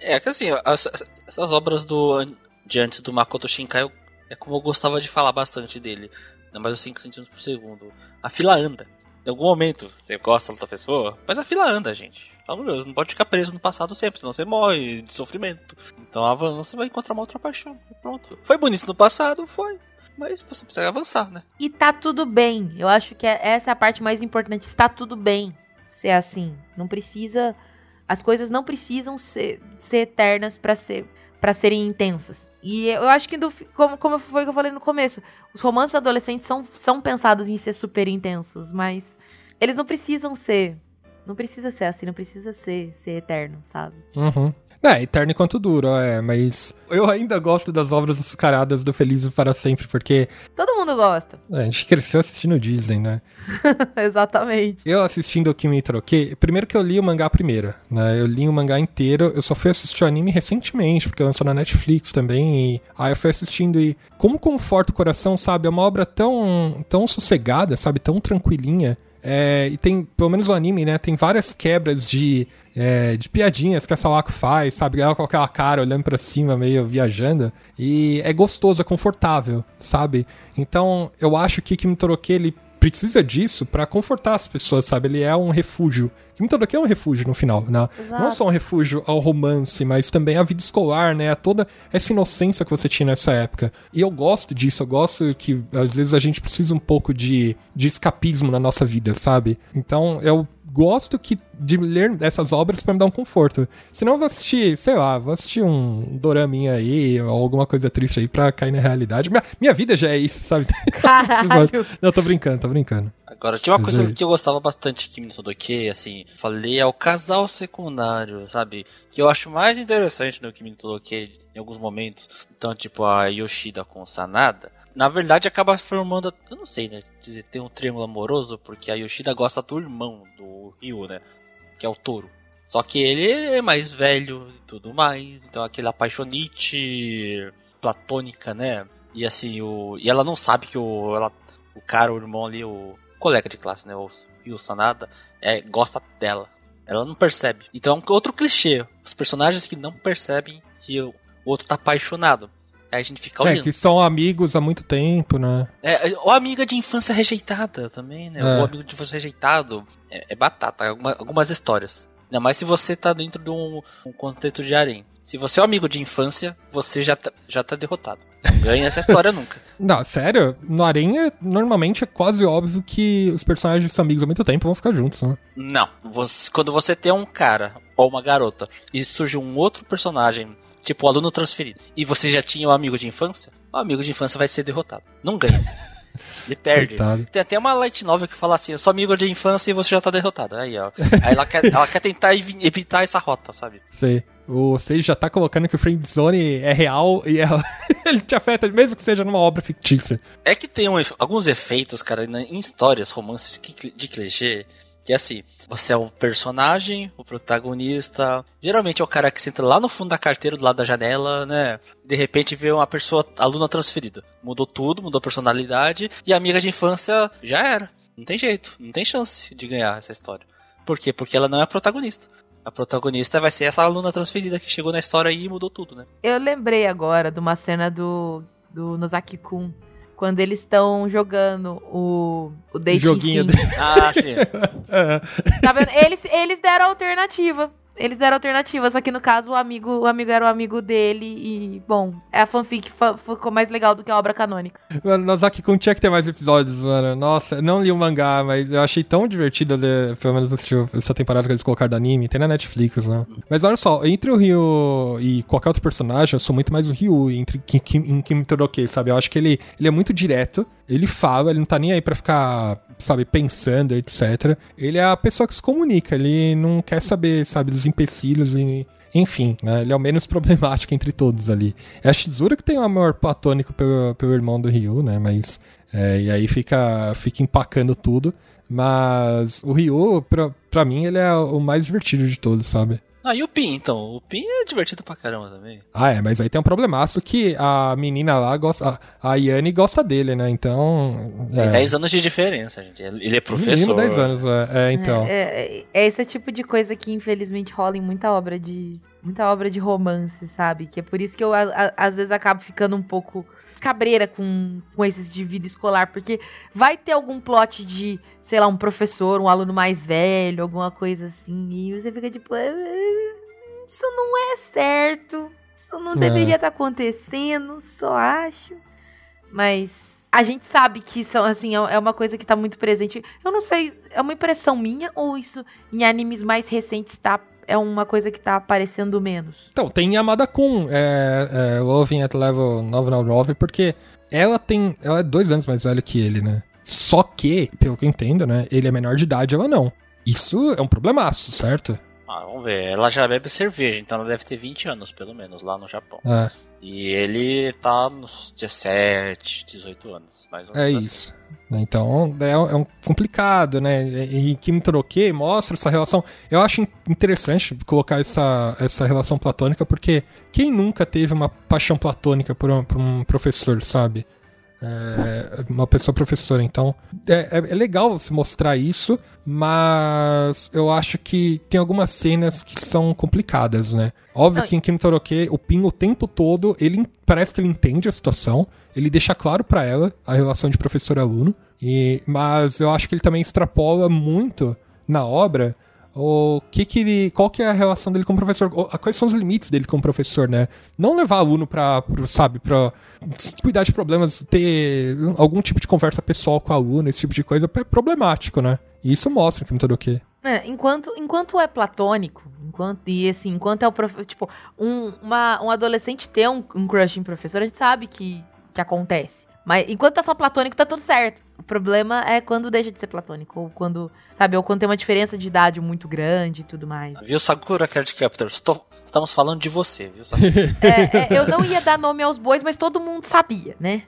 é que assim, as, essas obras do de antes do Makoto Shinkai, é como eu gostava de falar bastante dele. Não mais os 5 centímetros por segundo. A fila anda. Em algum momento, você gosta da pessoa, mas a fila anda, gente. Deus, não pode ficar preso no passado sempre, senão você morre de sofrimento. Então avança e vai encontrar uma outra paixão. Pronto. Foi bonito no passado? Foi. Mas você precisa avançar, né? E tá tudo bem. Eu acho que é, essa é a parte mais importante. Está tudo bem ser assim. Não precisa. As coisas não precisam ser, ser eternas para ser para serem intensas. E eu acho que, do, como, como foi que eu falei no começo, os romances adolescentes são, são pensados em ser super intensos, mas eles não precisam ser. Não precisa ser assim, não precisa ser, ser eterno, sabe? Uhum. É, eterno enquanto duro, é, mas eu ainda gosto das obras açucaradas do Felizes para Sempre, porque... Todo mundo gosta. É, a gente cresceu assistindo Disney, né? Exatamente. Eu assistindo o Kimi Troquei, primeiro que eu li o mangá primeiro, né? Eu li o mangá inteiro, eu só fui assistir o anime recentemente, porque lançou na Netflix também, e aí eu fui assistindo e como conforta o coração, sabe? É uma obra tão, tão sossegada, sabe? Tão tranquilinha, é, e tem, pelo menos o anime, né? Tem várias quebras de, é, de piadinhas que a Sawako faz, sabe? Ela com aquela cara olhando para cima, meio viajando. E é gostoso, é confortável, sabe? Então eu acho que Kimi Toroke, ele precisa disso para confortar as pessoas, sabe? Ele é um refúgio. Muita daqui é um refúgio no final, né? Exato. Não só um refúgio ao romance, mas também à vida escolar, né? A toda essa inocência que você tinha nessa época. E eu gosto disso, eu gosto que às vezes a gente precisa um pouco de, de escapismo na nossa vida, sabe? Então eu gosto que, de ler essas obras para me dar um conforto. Senão eu vou assistir, sei lá, vou assistir um doraminha aí, ou alguma coisa triste aí pra cair na realidade. Minha, minha vida já é isso, sabe? Caralho. Não, tô brincando, tô brincando. Agora, tinha uma coisa é. que eu gostava bastante aqui no Todoke, assim, falei, é o casal secundário, sabe? Que eu acho mais interessante no Kimi no Todoke em alguns momentos. Então, tipo, a Yoshida com o Sanada na verdade acaba formando, eu não sei, né, tem um triângulo amoroso, porque a Yoshida gosta do irmão do Ryu, né, que é o Toro. Só que ele é mais velho e tudo mais, então aquele apaixonite platônica, né? E assim, o e ela não sabe que o ela, o cara, o irmão ali, o colega de classe, né, o Ryu Sanada, é gosta dela. Ela não percebe. Então é outro clichê, os personagens que não percebem que o outro tá apaixonado. A gente fica é, olhando. É, que são amigos há muito tempo, né? É, ou amiga de infância rejeitada também, né? É. Ou amigo de infância rejeitado. É, é batata, alguma, algumas histórias. Ainda mais se você tá dentro de um, um contexto de harém. Se você é um amigo de infância, você já tá, já tá derrotado. Não ganha essa história nunca. Não, sério, no Aranha, normalmente é quase óbvio que os personagens são amigos há muito tempo vão ficar juntos, né? Não. Você, quando você tem um cara ou uma garota e surge um outro personagem Tipo, o aluno transferido. E você já tinha um amigo de infância? O amigo de infância vai ser derrotado. Não ganha. Ele perde. Coitado. Tem até uma light novel que fala assim: eu sou amigo de infância e você já tá derrotado. Aí, ó. Aí ela quer, ela quer tentar evitar essa rota, sabe? Sei. Sage já tá colocando que o Friend Zone é real e é... ele te afeta, mesmo que seja numa obra fictícia. É que tem um, alguns efeitos, cara, em histórias, romances de clichê, que é assim, você é o personagem, o protagonista. Geralmente é o cara que senta lá no fundo da carteira, do lado da janela, né? De repente vê uma pessoa, aluna transferida. Mudou tudo, mudou a personalidade. E a amiga de infância já era. Não tem jeito, não tem chance de ganhar essa história. Por quê? Porque ela não é a protagonista. A protagonista vai ser essa aluna transferida que chegou na história e mudou tudo, né? Eu lembrei agora de uma cena do, do Nozaki-kun quando eles estão jogando o, o Dating Joguinho Sim. dele. Ah, sim. tá vendo? Eles, eles deram alternativa. Eles deram alternativa, só que no caso o amigo, o amigo era o amigo dele e, bom, a fanfic ficou mais legal do que a obra canônica. Mano, Nozaki Kun tinha que ter mais episódios, mano. Nossa, não li o mangá, mas eu achei tão divertido ler, pelo menos essa temporada que eles colocaram do anime, tem na Netflix, né? Mas olha só, entre o Ryu e qualquer outro personagem, eu sou muito mais o Ryu entre Kim, em Kim Toroke, sabe? Eu acho que ele, ele é muito direto, ele fala, ele não tá nem aí pra ficar sabe, pensando, etc. Ele é a pessoa que se comunica, ele não quer saber, sabe, dos empecilhos em, enfim, né, ele é o menos problemático entre todos ali. É a Shizura que tem o amor platônico pelo, pelo irmão do Ryu, né? Mas. É, e aí fica, fica empacando tudo. Mas o Ryu, pra, pra mim, ele é o mais divertido de todos, sabe? Ah, e o Pin, então? O Pin é divertido pra caramba também. Ah, é, mas aí tem um problemaço que a menina lá gosta. A Yane gosta dele, né? Então. Tem é. 10 anos de diferença, gente. Ele é professor. Menino 10 anos, é, é então. É, é, é, esse tipo de coisa que infelizmente rola em muita obra de. Muita obra de romance, sabe? Que é por isso que eu, a, a, às vezes, acabo ficando um pouco cabreira com, com esses de vida escolar, porque vai ter algum plot de, sei lá, um professor, um aluno mais velho, alguma coisa assim, e você fica tipo, é, isso não é certo, isso não é. deveria estar tá acontecendo, só acho. Mas a gente sabe que são assim, é, é uma coisa que tá muito presente. Eu não sei, é uma impressão minha ou isso em animes mais recentes tá é uma coisa que tá aparecendo menos. Então, tem Yamada Kun, é, é, Loving at Level 999, porque ela tem. Ela é dois anos mais velha que ele, né? Só que, pelo que eu entendo, né? Ele é menor de idade, ela não. Isso é um problemaço, certo? Ah, vamos ver. Ela já bebe cerveja, então ela deve ter 20 anos, pelo menos, lá no Japão. É. E ele tá nos 17, 18 anos, mais ou menos. É assim. isso. Então é, é um complicado, né? E Kim Troque mostra essa relação. Eu acho interessante colocar essa, essa relação platônica, porque quem nunca teve uma paixão platônica por um, por um professor, sabe? É, uma pessoa professora. Então, é, é, é, legal você mostrar isso, mas eu acho que tem algumas cenas que são complicadas, né? Óbvio que em Kim Toroke, o Pin o tempo todo, ele parece que ele entende a situação, ele deixa claro para ela a relação de professor-aluno, e mas eu acho que ele também extrapola muito na obra o que que ele, qual que é a relação dele com o professor, quais são os limites dele com o professor, né? Não levar aluno para, sabe, para cuidar de problemas, ter algum tipo de conversa pessoal com o aluno, esse tipo de coisa é problemático, né? E isso mostra que não todo o quê. É, enquanto, enquanto é platônico, enquanto e assim, enquanto é o professor, tipo, um, uma, um adolescente ter um, um crush em professor, a gente sabe que, que acontece. Mas enquanto tá só platônico, tá tudo certo. O problema é quando deixa de ser platônico. Ou quando, sabe, ou quando tem uma diferença de idade muito grande e tudo mais. Viu, Sakura Card Captor? Estou, estamos falando de você, viu, Sakura? é, é, eu não ia dar nome aos bois, mas todo mundo sabia, né?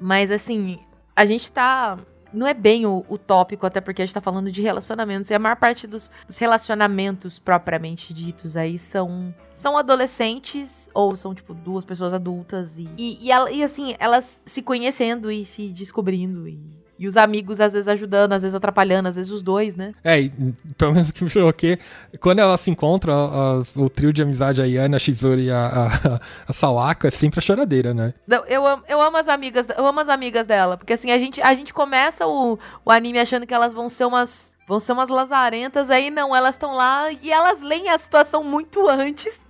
Mas assim, a gente tá não é bem o, o, tópico, até porque a gente tá falando de relacionamentos. E a maior parte dos, dos, relacionamentos propriamente ditos aí são, são adolescentes, ou são, tipo, duas pessoas adultas. E, e, e, e assim, elas se conhecendo e se descobrindo. E e os amigos, às vezes, ajudando, às vezes atrapalhando, às vezes os dois, né? É, e, pelo menos que me choquei, quando ela se encontra, o trio de amizade, a Yana, a Shizuru e a, a, a Sawako, é sempre a choradeira, né? Não, eu, amo, eu amo as amigas, eu amo as amigas dela, porque assim, a gente, a gente começa o, o anime achando que elas vão ser umas. Vão ser umas lazarentas, aí não, elas estão lá e elas leem a situação muito antes.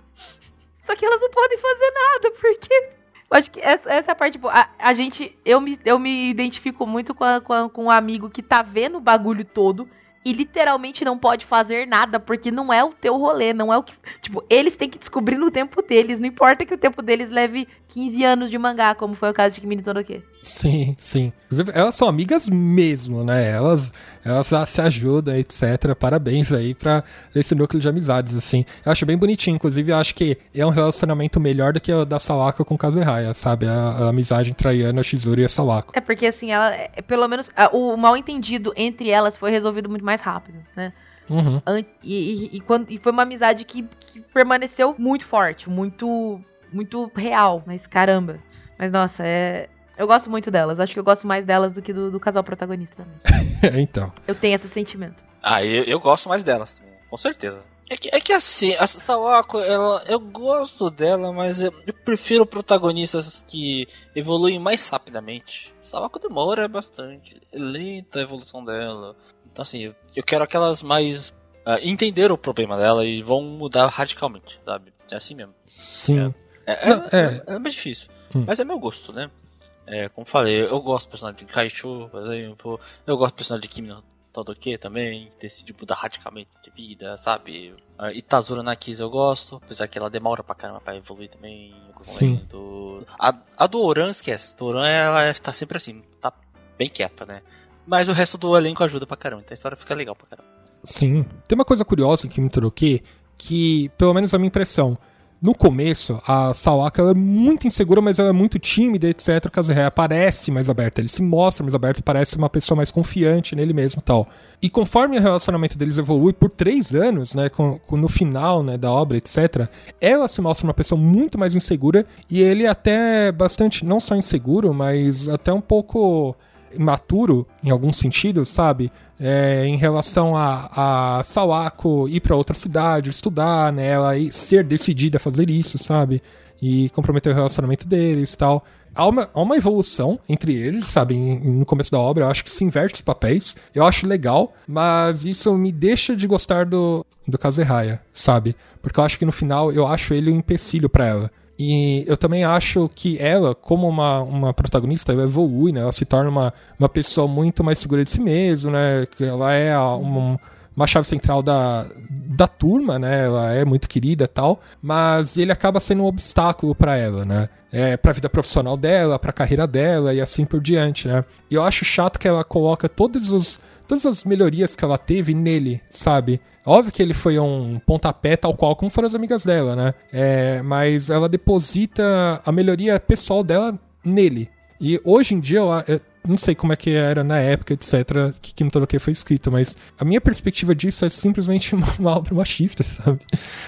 Só que elas não podem fazer nada, porque acho que essa, essa é a parte, tipo, a, a, gente. Eu me, eu me identifico muito com, a, com, a, com um amigo que tá vendo o bagulho todo e literalmente não pode fazer nada, porque não é o teu rolê, não é o que. Tipo, eles têm que descobrir no tempo deles. Não importa que o tempo deles leve 15 anos de mangá, como foi o caso de Kimi Toroke. Sim, sim. Inclusive, elas são amigas mesmo, né? Elas, elas se ajudam, etc. Parabéns aí pra esse núcleo de amizades, assim. Eu acho bem bonitinho. Inclusive, eu acho que é um relacionamento melhor do que o da Sawako com Kazuhaya, sabe? A, a amizade entre a Yana, a Shizuru e a Sawako. É porque, assim, ela, é, pelo menos, o mal entendido entre elas foi resolvido muito mais rápido, né? Uhum. E, e, e, quando, e foi uma amizade que, que permaneceu muito forte, muito, muito real. Mas caramba. Mas nossa, é, eu gosto muito delas. Acho que eu gosto mais delas do que do, do casal protagonista também. então. Eu tenho esse sentimento. Ah, eu, eu gosto mais delas também, com certeza. É que, é que assim, a Sawako, ela, eu gosto dela, mas eu, eu, prefiro protagonistas que evoluem mais rapidamente. Sawako demora bastante, é lenta a evolução dela. Então assim, eu, eu quero aquelas mais uh, entender o problema dela e vão mudar radicalmente, sabe? É assim mesmo. Sim. É, é, Não, é, é, é mais difícil. Hum. Mas é meu gosto, né? É, como falei, eu gosto do personagem de Kaichu, por exemplo. Eu gosto do personagem de Kimi no Todoke também, decide mudar radicalmente de vida, sabe? A Itazura Nakisa eu gosto, apesar que ela demora pra caramba pra evoluir também. Sim. A, a do Oran, esquece. Do Oran, ela tá sempre assim, tá bem quieta, né? Mas o resto do elenco ajuda pra caramba, então a história fica legal pra caramba. Sim. Tem uma coisa curiosa que me troquei, que, pelo menos a minha impressão, no começo, a Sawaka é muito insegura, mas ela é muito tímida, etc. O Kazuhaya parece mais aberta, ele se mostra mais aberto, parece uma pessoa mais confiante nele mesmo tal. E conforme o relacionamento deles evolui por três anos, né, com, com, no final né, da obra, etc., ela se mostra uma pessoa muito mais insegura e ele até bastante, não só inseguro, mas até um pouco imaturo em algum sentido, sabe? É, em relação a, a Sawako ir para outra cidade, estudar, né? Ela ser decidida a fazer isso, sabe? E comprometer o relacionamento deles e tal. Há uma, há uma evolução entre eles, sabe? no começo da obra, eu acho que se inverte os papéis. Eu acho legal, mas isso me deixa de gostar do, do Kazehaya, sabe? Porque eu acho que no final eu acho ele um empecilho para ela. E eu também acho que ela, como uma, uma protagonista, ela evolui, né? Ela se torna uma, uma pessoa muito mais segura de si mesma, né? Ela é uma, uma chave central da, da turma, né? Ela é muito querida e tal, mas ele acaba sendo um obstáculo para ela, né? É, pra vida profissional dela, pra carreira dela e assim por diante, né? E eu acho chato que ela coloca todos os todas as melhorias que ela teve nele, sabe? Óbvio que ele foi um pontapé tal qual como foram as amigas dela, né? É, mas ela deposita a melhoria pessoal dela nele. E hoje em dia, eu, não sei como é que era na época, etc., que Kim Toroke foi escrito, mas a minha perspectiva disso é simplesmente uma, obra machista, sabe?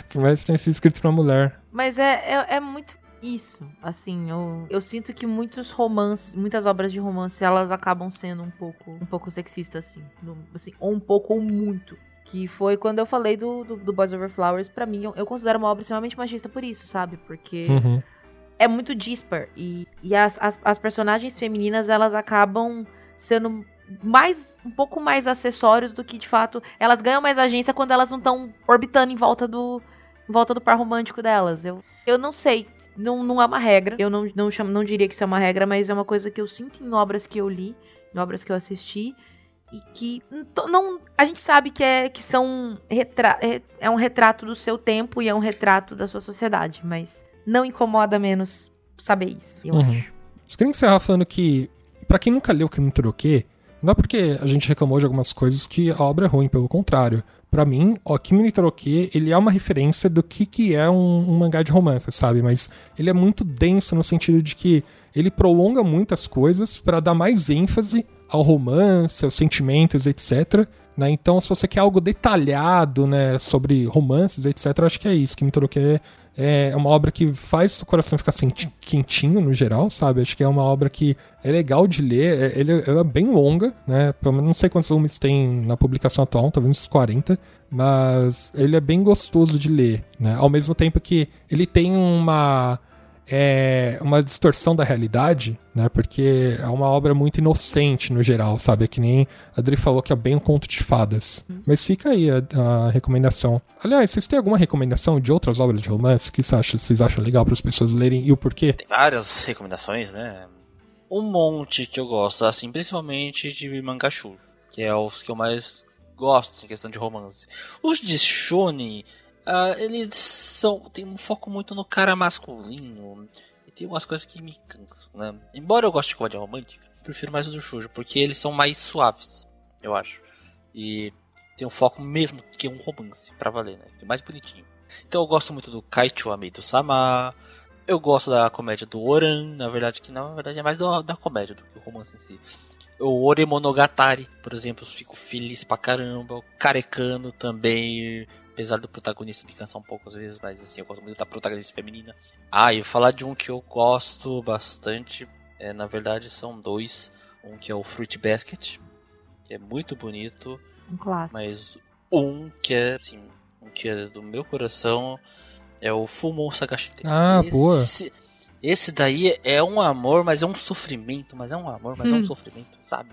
Por mais que tenha sido escrito pra mulher. Mas é, é, é muito isso, assim, eu, eu sinto que muitos romances, muitas obras de romance, elas acabam sendo um pouco, um pouco sexistas, assim, no, assim, ou um pouco ou muito. Que foi quando eu falei do, do, do Boys Over Flowers, para mim, eu, eu, considero uma obra extremamente machista por isso, sabe? Porque uhum. É muito dispar e, e as, as, as personagens femininas, elas acabam sendo mais um pouco mais acessórios do que de fato elas ganham mais agência quando elas não estão orbitando em volta do em volta do par romântico delas. Eu, eu não sei não, não é uma regra. Eu não, não, chamo, não diria que isso é uma regra, mas é uma coisa que eu sinto em obras que eu li, em obras que eu assisti. E que não, a gente sabe que é que são retra, é, é um retrato do seu tempo e é um retrato da sua sociedade, mas não incomoda menos saber isso, eu uhum. acho. Eu queria encerrar falando que, para quem nunca leu o Crime Troquê, não é porque a gente reclamou de algumas coisas que a obra é ruim, pelo contrário para mim, o Kimi Nitoroke, ele é uma referência do que, que é um, um, mangá de romance, sabe? Mas ele é muito denso no sentido de que ele prolonga muitas coisas para dar mais ênfase ao romance, aos sentimentos, etc. Né? Então, se você quer algo detalhado né, sobre romances, etc., acho que é isso. Kimi Nitoroke é é uma obra que faz o coração ficar quentinho no geral, sabe? Acho que é uma obra que é legal de ler. É, ele, ela é bem longa, né? Não sei quantos volumes tem na publicação atual, talvez uns 40. Mas ele é bem gostoso de ler, né? Ao mesmo tempo que ele tem uma é uma distorção da realidade, né? Porque é uma obra muito inocente no geral, sabe? É que nem a Adri falou que é bem um conto de fadas. Hum. Mas fica aí a, a, recomendação. Aliás, vocês têm alguma recomendação de outras obras de romance que vocês acham, vocês acham legal para as pessoas lerem e o porquê? Tem várias recomendações, né? Um monte que eu gosto, assim, principalmente de Mangachu, que é os que eu mais gosto em questão de romance. Os de Shonen Uh, eles são. tem um foco muito no cara masculino. E tem umas coisas que me cansam, né? Embora eu goste de comédia romântica, prefiro mais o do Shoujo, porque eles são mais suaves, eu acho. E tem um foco mesmo que um romance, pra valer, né? É mais bonitinho. Então eu gosto muito do Kaicho Amido Sama. Eu gosto da comédia do Oran, na verdade, que na verdade é mais do, da comédia do que o romance em si. O Oremonogatari, por exemplo, fico feliz pra caramba. O Carecano também Apesar do protagonista me cansar um pouco às vezes, mas assim, eu gosto muito da protagonista feminina. Ah, e eu falar de um que eu gosto bastante, é, na verdade são dois. Um que é o Fruit Basket, que é muito bonito. Um clássico. Mas um que é, assim, um que é do meu coração é o Fumo Sagashite. Ah, esse, boa. Esse daí é um amor, mas é um sofrimento, mas é um amor, mas hum. é um hum. sofrimento, sabe?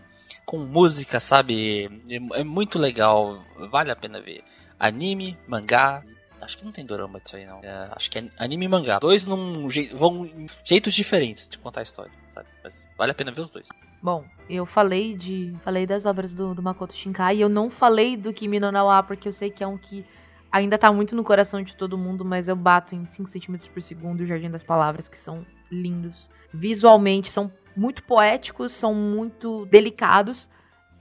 Com música, sabe? É, é muito legal, vale a pena ver anime, mangá. Acho que não tem dorama disso aí, não. É, acho que é anime e mangá. Dois num je vão jeitos diferentes de contar a história, sabe? Mas vale a pena ver os dois. Bom, eu falei de. Falei das obras do, do Makoto Shinkai eu não falei do Kimi no Nawa, porque eu sei que é um que ainda tá muito no coração de todo mundo, mas eu bato em 5 centímetros por segundo o Jardim das Palavras, que são lindos. Visualmente são muito poéticos, são muito delicados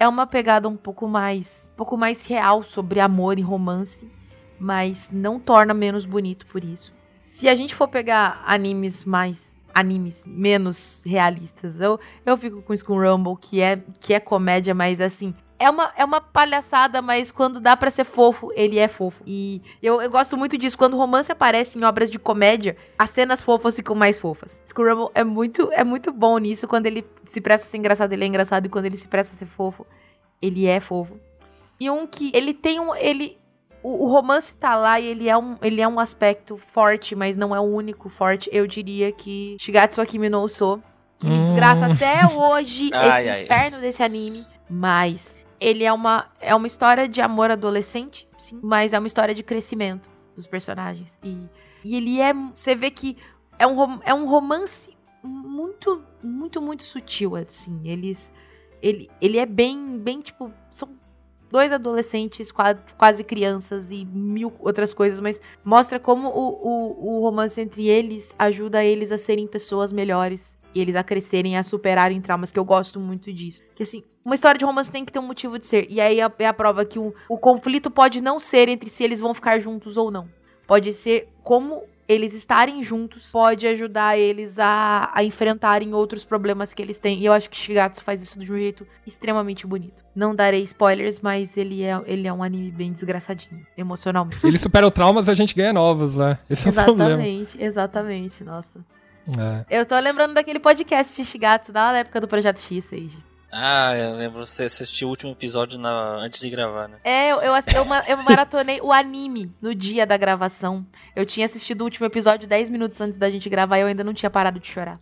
é uma pegada um pouco mais, um pouco mais real sobre amor e romance. mas não torna menos bonito por isso. Se a gente for pegar animes mais animes menos realistas, eu, eu fico com Skull Rumble, que é que é comédia, mas assim, é uma, é uma palhaçada, mas quando dá para ser fofo, ele é fofo. E eu, eu gosto muito disso. Quando romance aparece em obras de comédia, as cenas fofas ficam mais fofas. Scrumble é muito, é muito bom nisso. Quando ele se presta a ser engraçado, ele é engraçado. E quando ele se presta a ser fofo, ele é fofo. E um que ele tem um. Ele, o, o, romance tá lá e ele é, um, ele é um aspecto forte, mas não é o único forte. Eu diria que Shigatsu Akimi no Uso, que me desgraça hum. até hoje ai, esse ai, inferno ai. desse anime. Mas ele é uma, é uma história de amor adolescente, sim, mas é uma história de crescimento dos personagens. E, e ele é. Você vê que é um, é um romance muito, muito, muito sutil, assim. Eles. Ele, ele é bem, bem, tipo. São dois adolescentes, quase, crianças e mil outras coisas, mas mostra como o, o, o romance entre eles ajuda eles a serem pessoas melhores e eles a crescerem, a superarem traumas, que eu gosto muito disso. Que assim, uma história de romance tem que ter um motivo de ser. E aí é a prova que o, o conflito pode não ser entre se eles vão ficar juntos ou não. Pode ser como eles estarem juntos pode ajudar eles a, a enfrentarem outros problemas que eles têm. E eu acho que Shigatsu faz isso de um jeito extremamente bonito. Não darei spoilers, mas ele é, ele é um anime bem desgraçadinho, emocionalmente. Ele supera traumas e a gente ganha novos, né? Esse exatamente, é o problema. Exatamente, exatamente, nossa. É. Eu tô lembrando daquele podcast de Shigatsu da época do Projeto X, Seiji. Ah, eu lembro, você assistiu o último episódio na, antes de gravar, né? É, eu, eu, eu, eu maratonei o anime no dia da gravação. Eu tinha assistido o último episódio 10 minutos antes da gente gravar e eu ainda não tinha parado de chorar.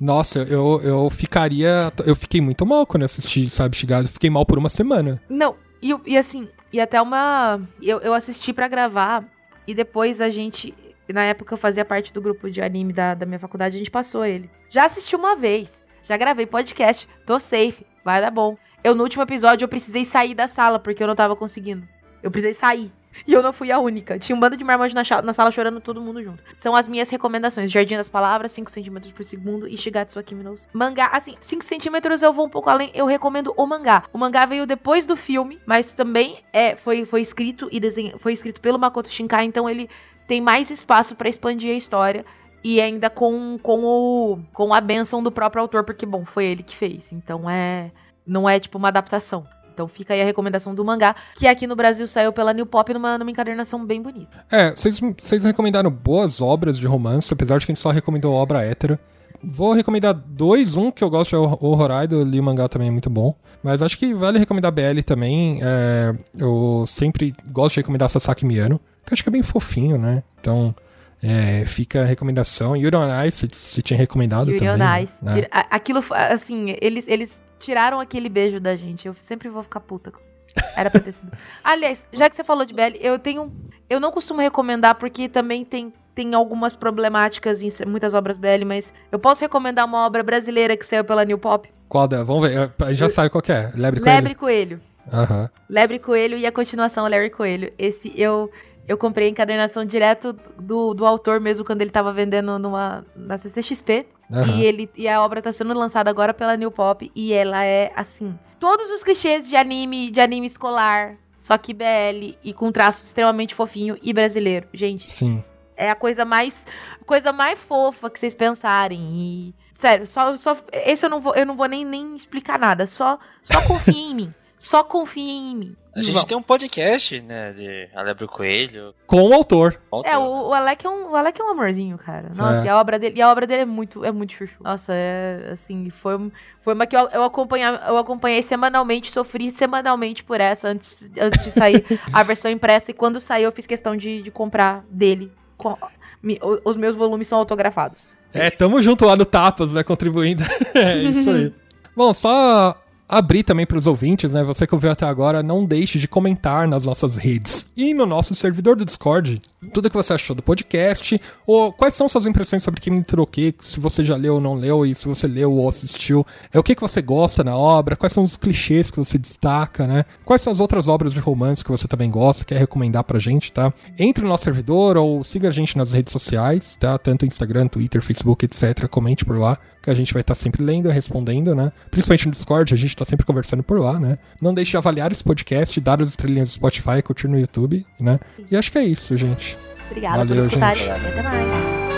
Nossa, eu, eu ficaria. Eu fiquei muito mal quando eu assisti, sabe, Chegado. Fiquei mal por uma semana. Não, e, e assim, e até uma. Eu, eu assisti para gravar e depois a gente. Na época eu fazia parte do grupo de anime da, da minha faculdade, a gente passou ele. Já assisti uma vez. Já gravei podcast, tô safe. Vai dar bom. Eu, no último episódio, eu precisei sair da sala, porque eu não tava conseguindo. Eu precisei sair. E eu não fui a única. Tinha um bando de marmanjos na, na, sala chorando todo mundo junto. São as minhas recomendações. Jardim das Palavras, 5 centímetros por segundo e Shigatsu Akimi no Mangá, assim, 5 centímetros eu vou um pouco além. Eu recomendo o mangá. O mangá veio depois do filme, mas também é, foi, foi escrito e desenho, foi escrito pelo Makoto Shinkai, então ele tem mais espaço para expandir a história e ainda com, com, o, com a benção do próprio autor, porque, bom, foi ele que fez. Então é. Não é tipo uma adaptação. Então fica aí a recomendação do mangá, que aqui no Brasil saiu pela New Pop numa, numa encadernação bem bonita. É, vocês recomendaram boas obras de romance, apesar de que a gente só recomendou obra hétera. Vou recomendar dois, um que eu gosto é o Horai, do Li Mangá também é muito bom. Mas acho que vale recomendar BL também. É, eu sempre gosto de recomendar Sasaki Miano, que acho que é bem fofinho, né? Então, é, fica a recomendação. Yuri on Ice, você tinha recomendado Yuri também. Yuri on Ice. Né? Aquilo, assim, eles, eles tiraram aquele beijo da gente. Eu sempre vou ficar puta com isso. Era pra ter sido. Aliás, já que você falou de BL, eu tenho. Eu não costumo recomendar porque também tem, tem algumas problemáticas em muitas obras BL, mas eu posso recomendar uma obra brasileira que saiu pela New Pop? Qual dela? Vamos ver. Já sabe qual é. Lebre Coelho. Lebre Coelho. Uhum. Lebre Coelho e a continuação Larry Coelho. Esse eu eu comprei a encadernação direto do, do autor mesmo, quando ele tava vendendo numa, na CCXP. Uhum. E, ele, e a obra tá sendo lançada agora pela New Pop. E ela é, assim, todos os clichês de anime, de anime escolar, só que BL e com traço extremamente fofinho e brasileiro. Gente, Sim. é a coisa mais coisa mais fofa que vocês pensarem. E sério, só, só esse eu não vou eu não vou nem, nem explicar nada, só só confia em mim. Só confia em mim. A gente tem um podcast, né, de Alebro Coelho. Com o autor. O autor. É, o, o, Alec é um, o Alec é um amorzinho, cara. Nossa, é. e, a obra dele, e a obra dele é muito, é muito chuchu. Nossa, é, assim, foi, foi uma que eu, eu, acompanhei, eu acompanhei semanalmente, sofri semanalmente por essa, antes, antes de sair a versão impressa. E quando saiu, eu fiz questão de, de comprar dele. Com, me, os meus volumes são autografados. É, tamo junto lá no Tapas, né, contribuindo. é isso aí. Bom, só abrir também para os ouvintes, né? Você que ouviu até agora, não deixe de comentar nas nossas redes e no nosso servidor do Discord tudo que você achou do podcast, ou quais são suas impressões sobre Kimi Troquê, se você já leu ou não leu, e se você leu ou assistiu, é o que, que você gosta na obra, quais são os clichês que você destaca, né? Quais são as outras obras de romance que você também gosta, quer recomendar pra gente, tá? Entre no nosso servidor ou siga a gente nas redes sociais, tá? Tanto Instagram, Twitter, Facebook, etc. Comente por lá, que a gente vai estar tá sempre lendo e respondendo, né? Principalmente no Discord, a gente tá sempre conversando por lá, né? Não deixe de avaliar esse podcast, dar as estrelinhas do Spotify, curtir no YouTube, né? E acho que é isso, gente. Obrigada Valeu, por escutar. Até mais.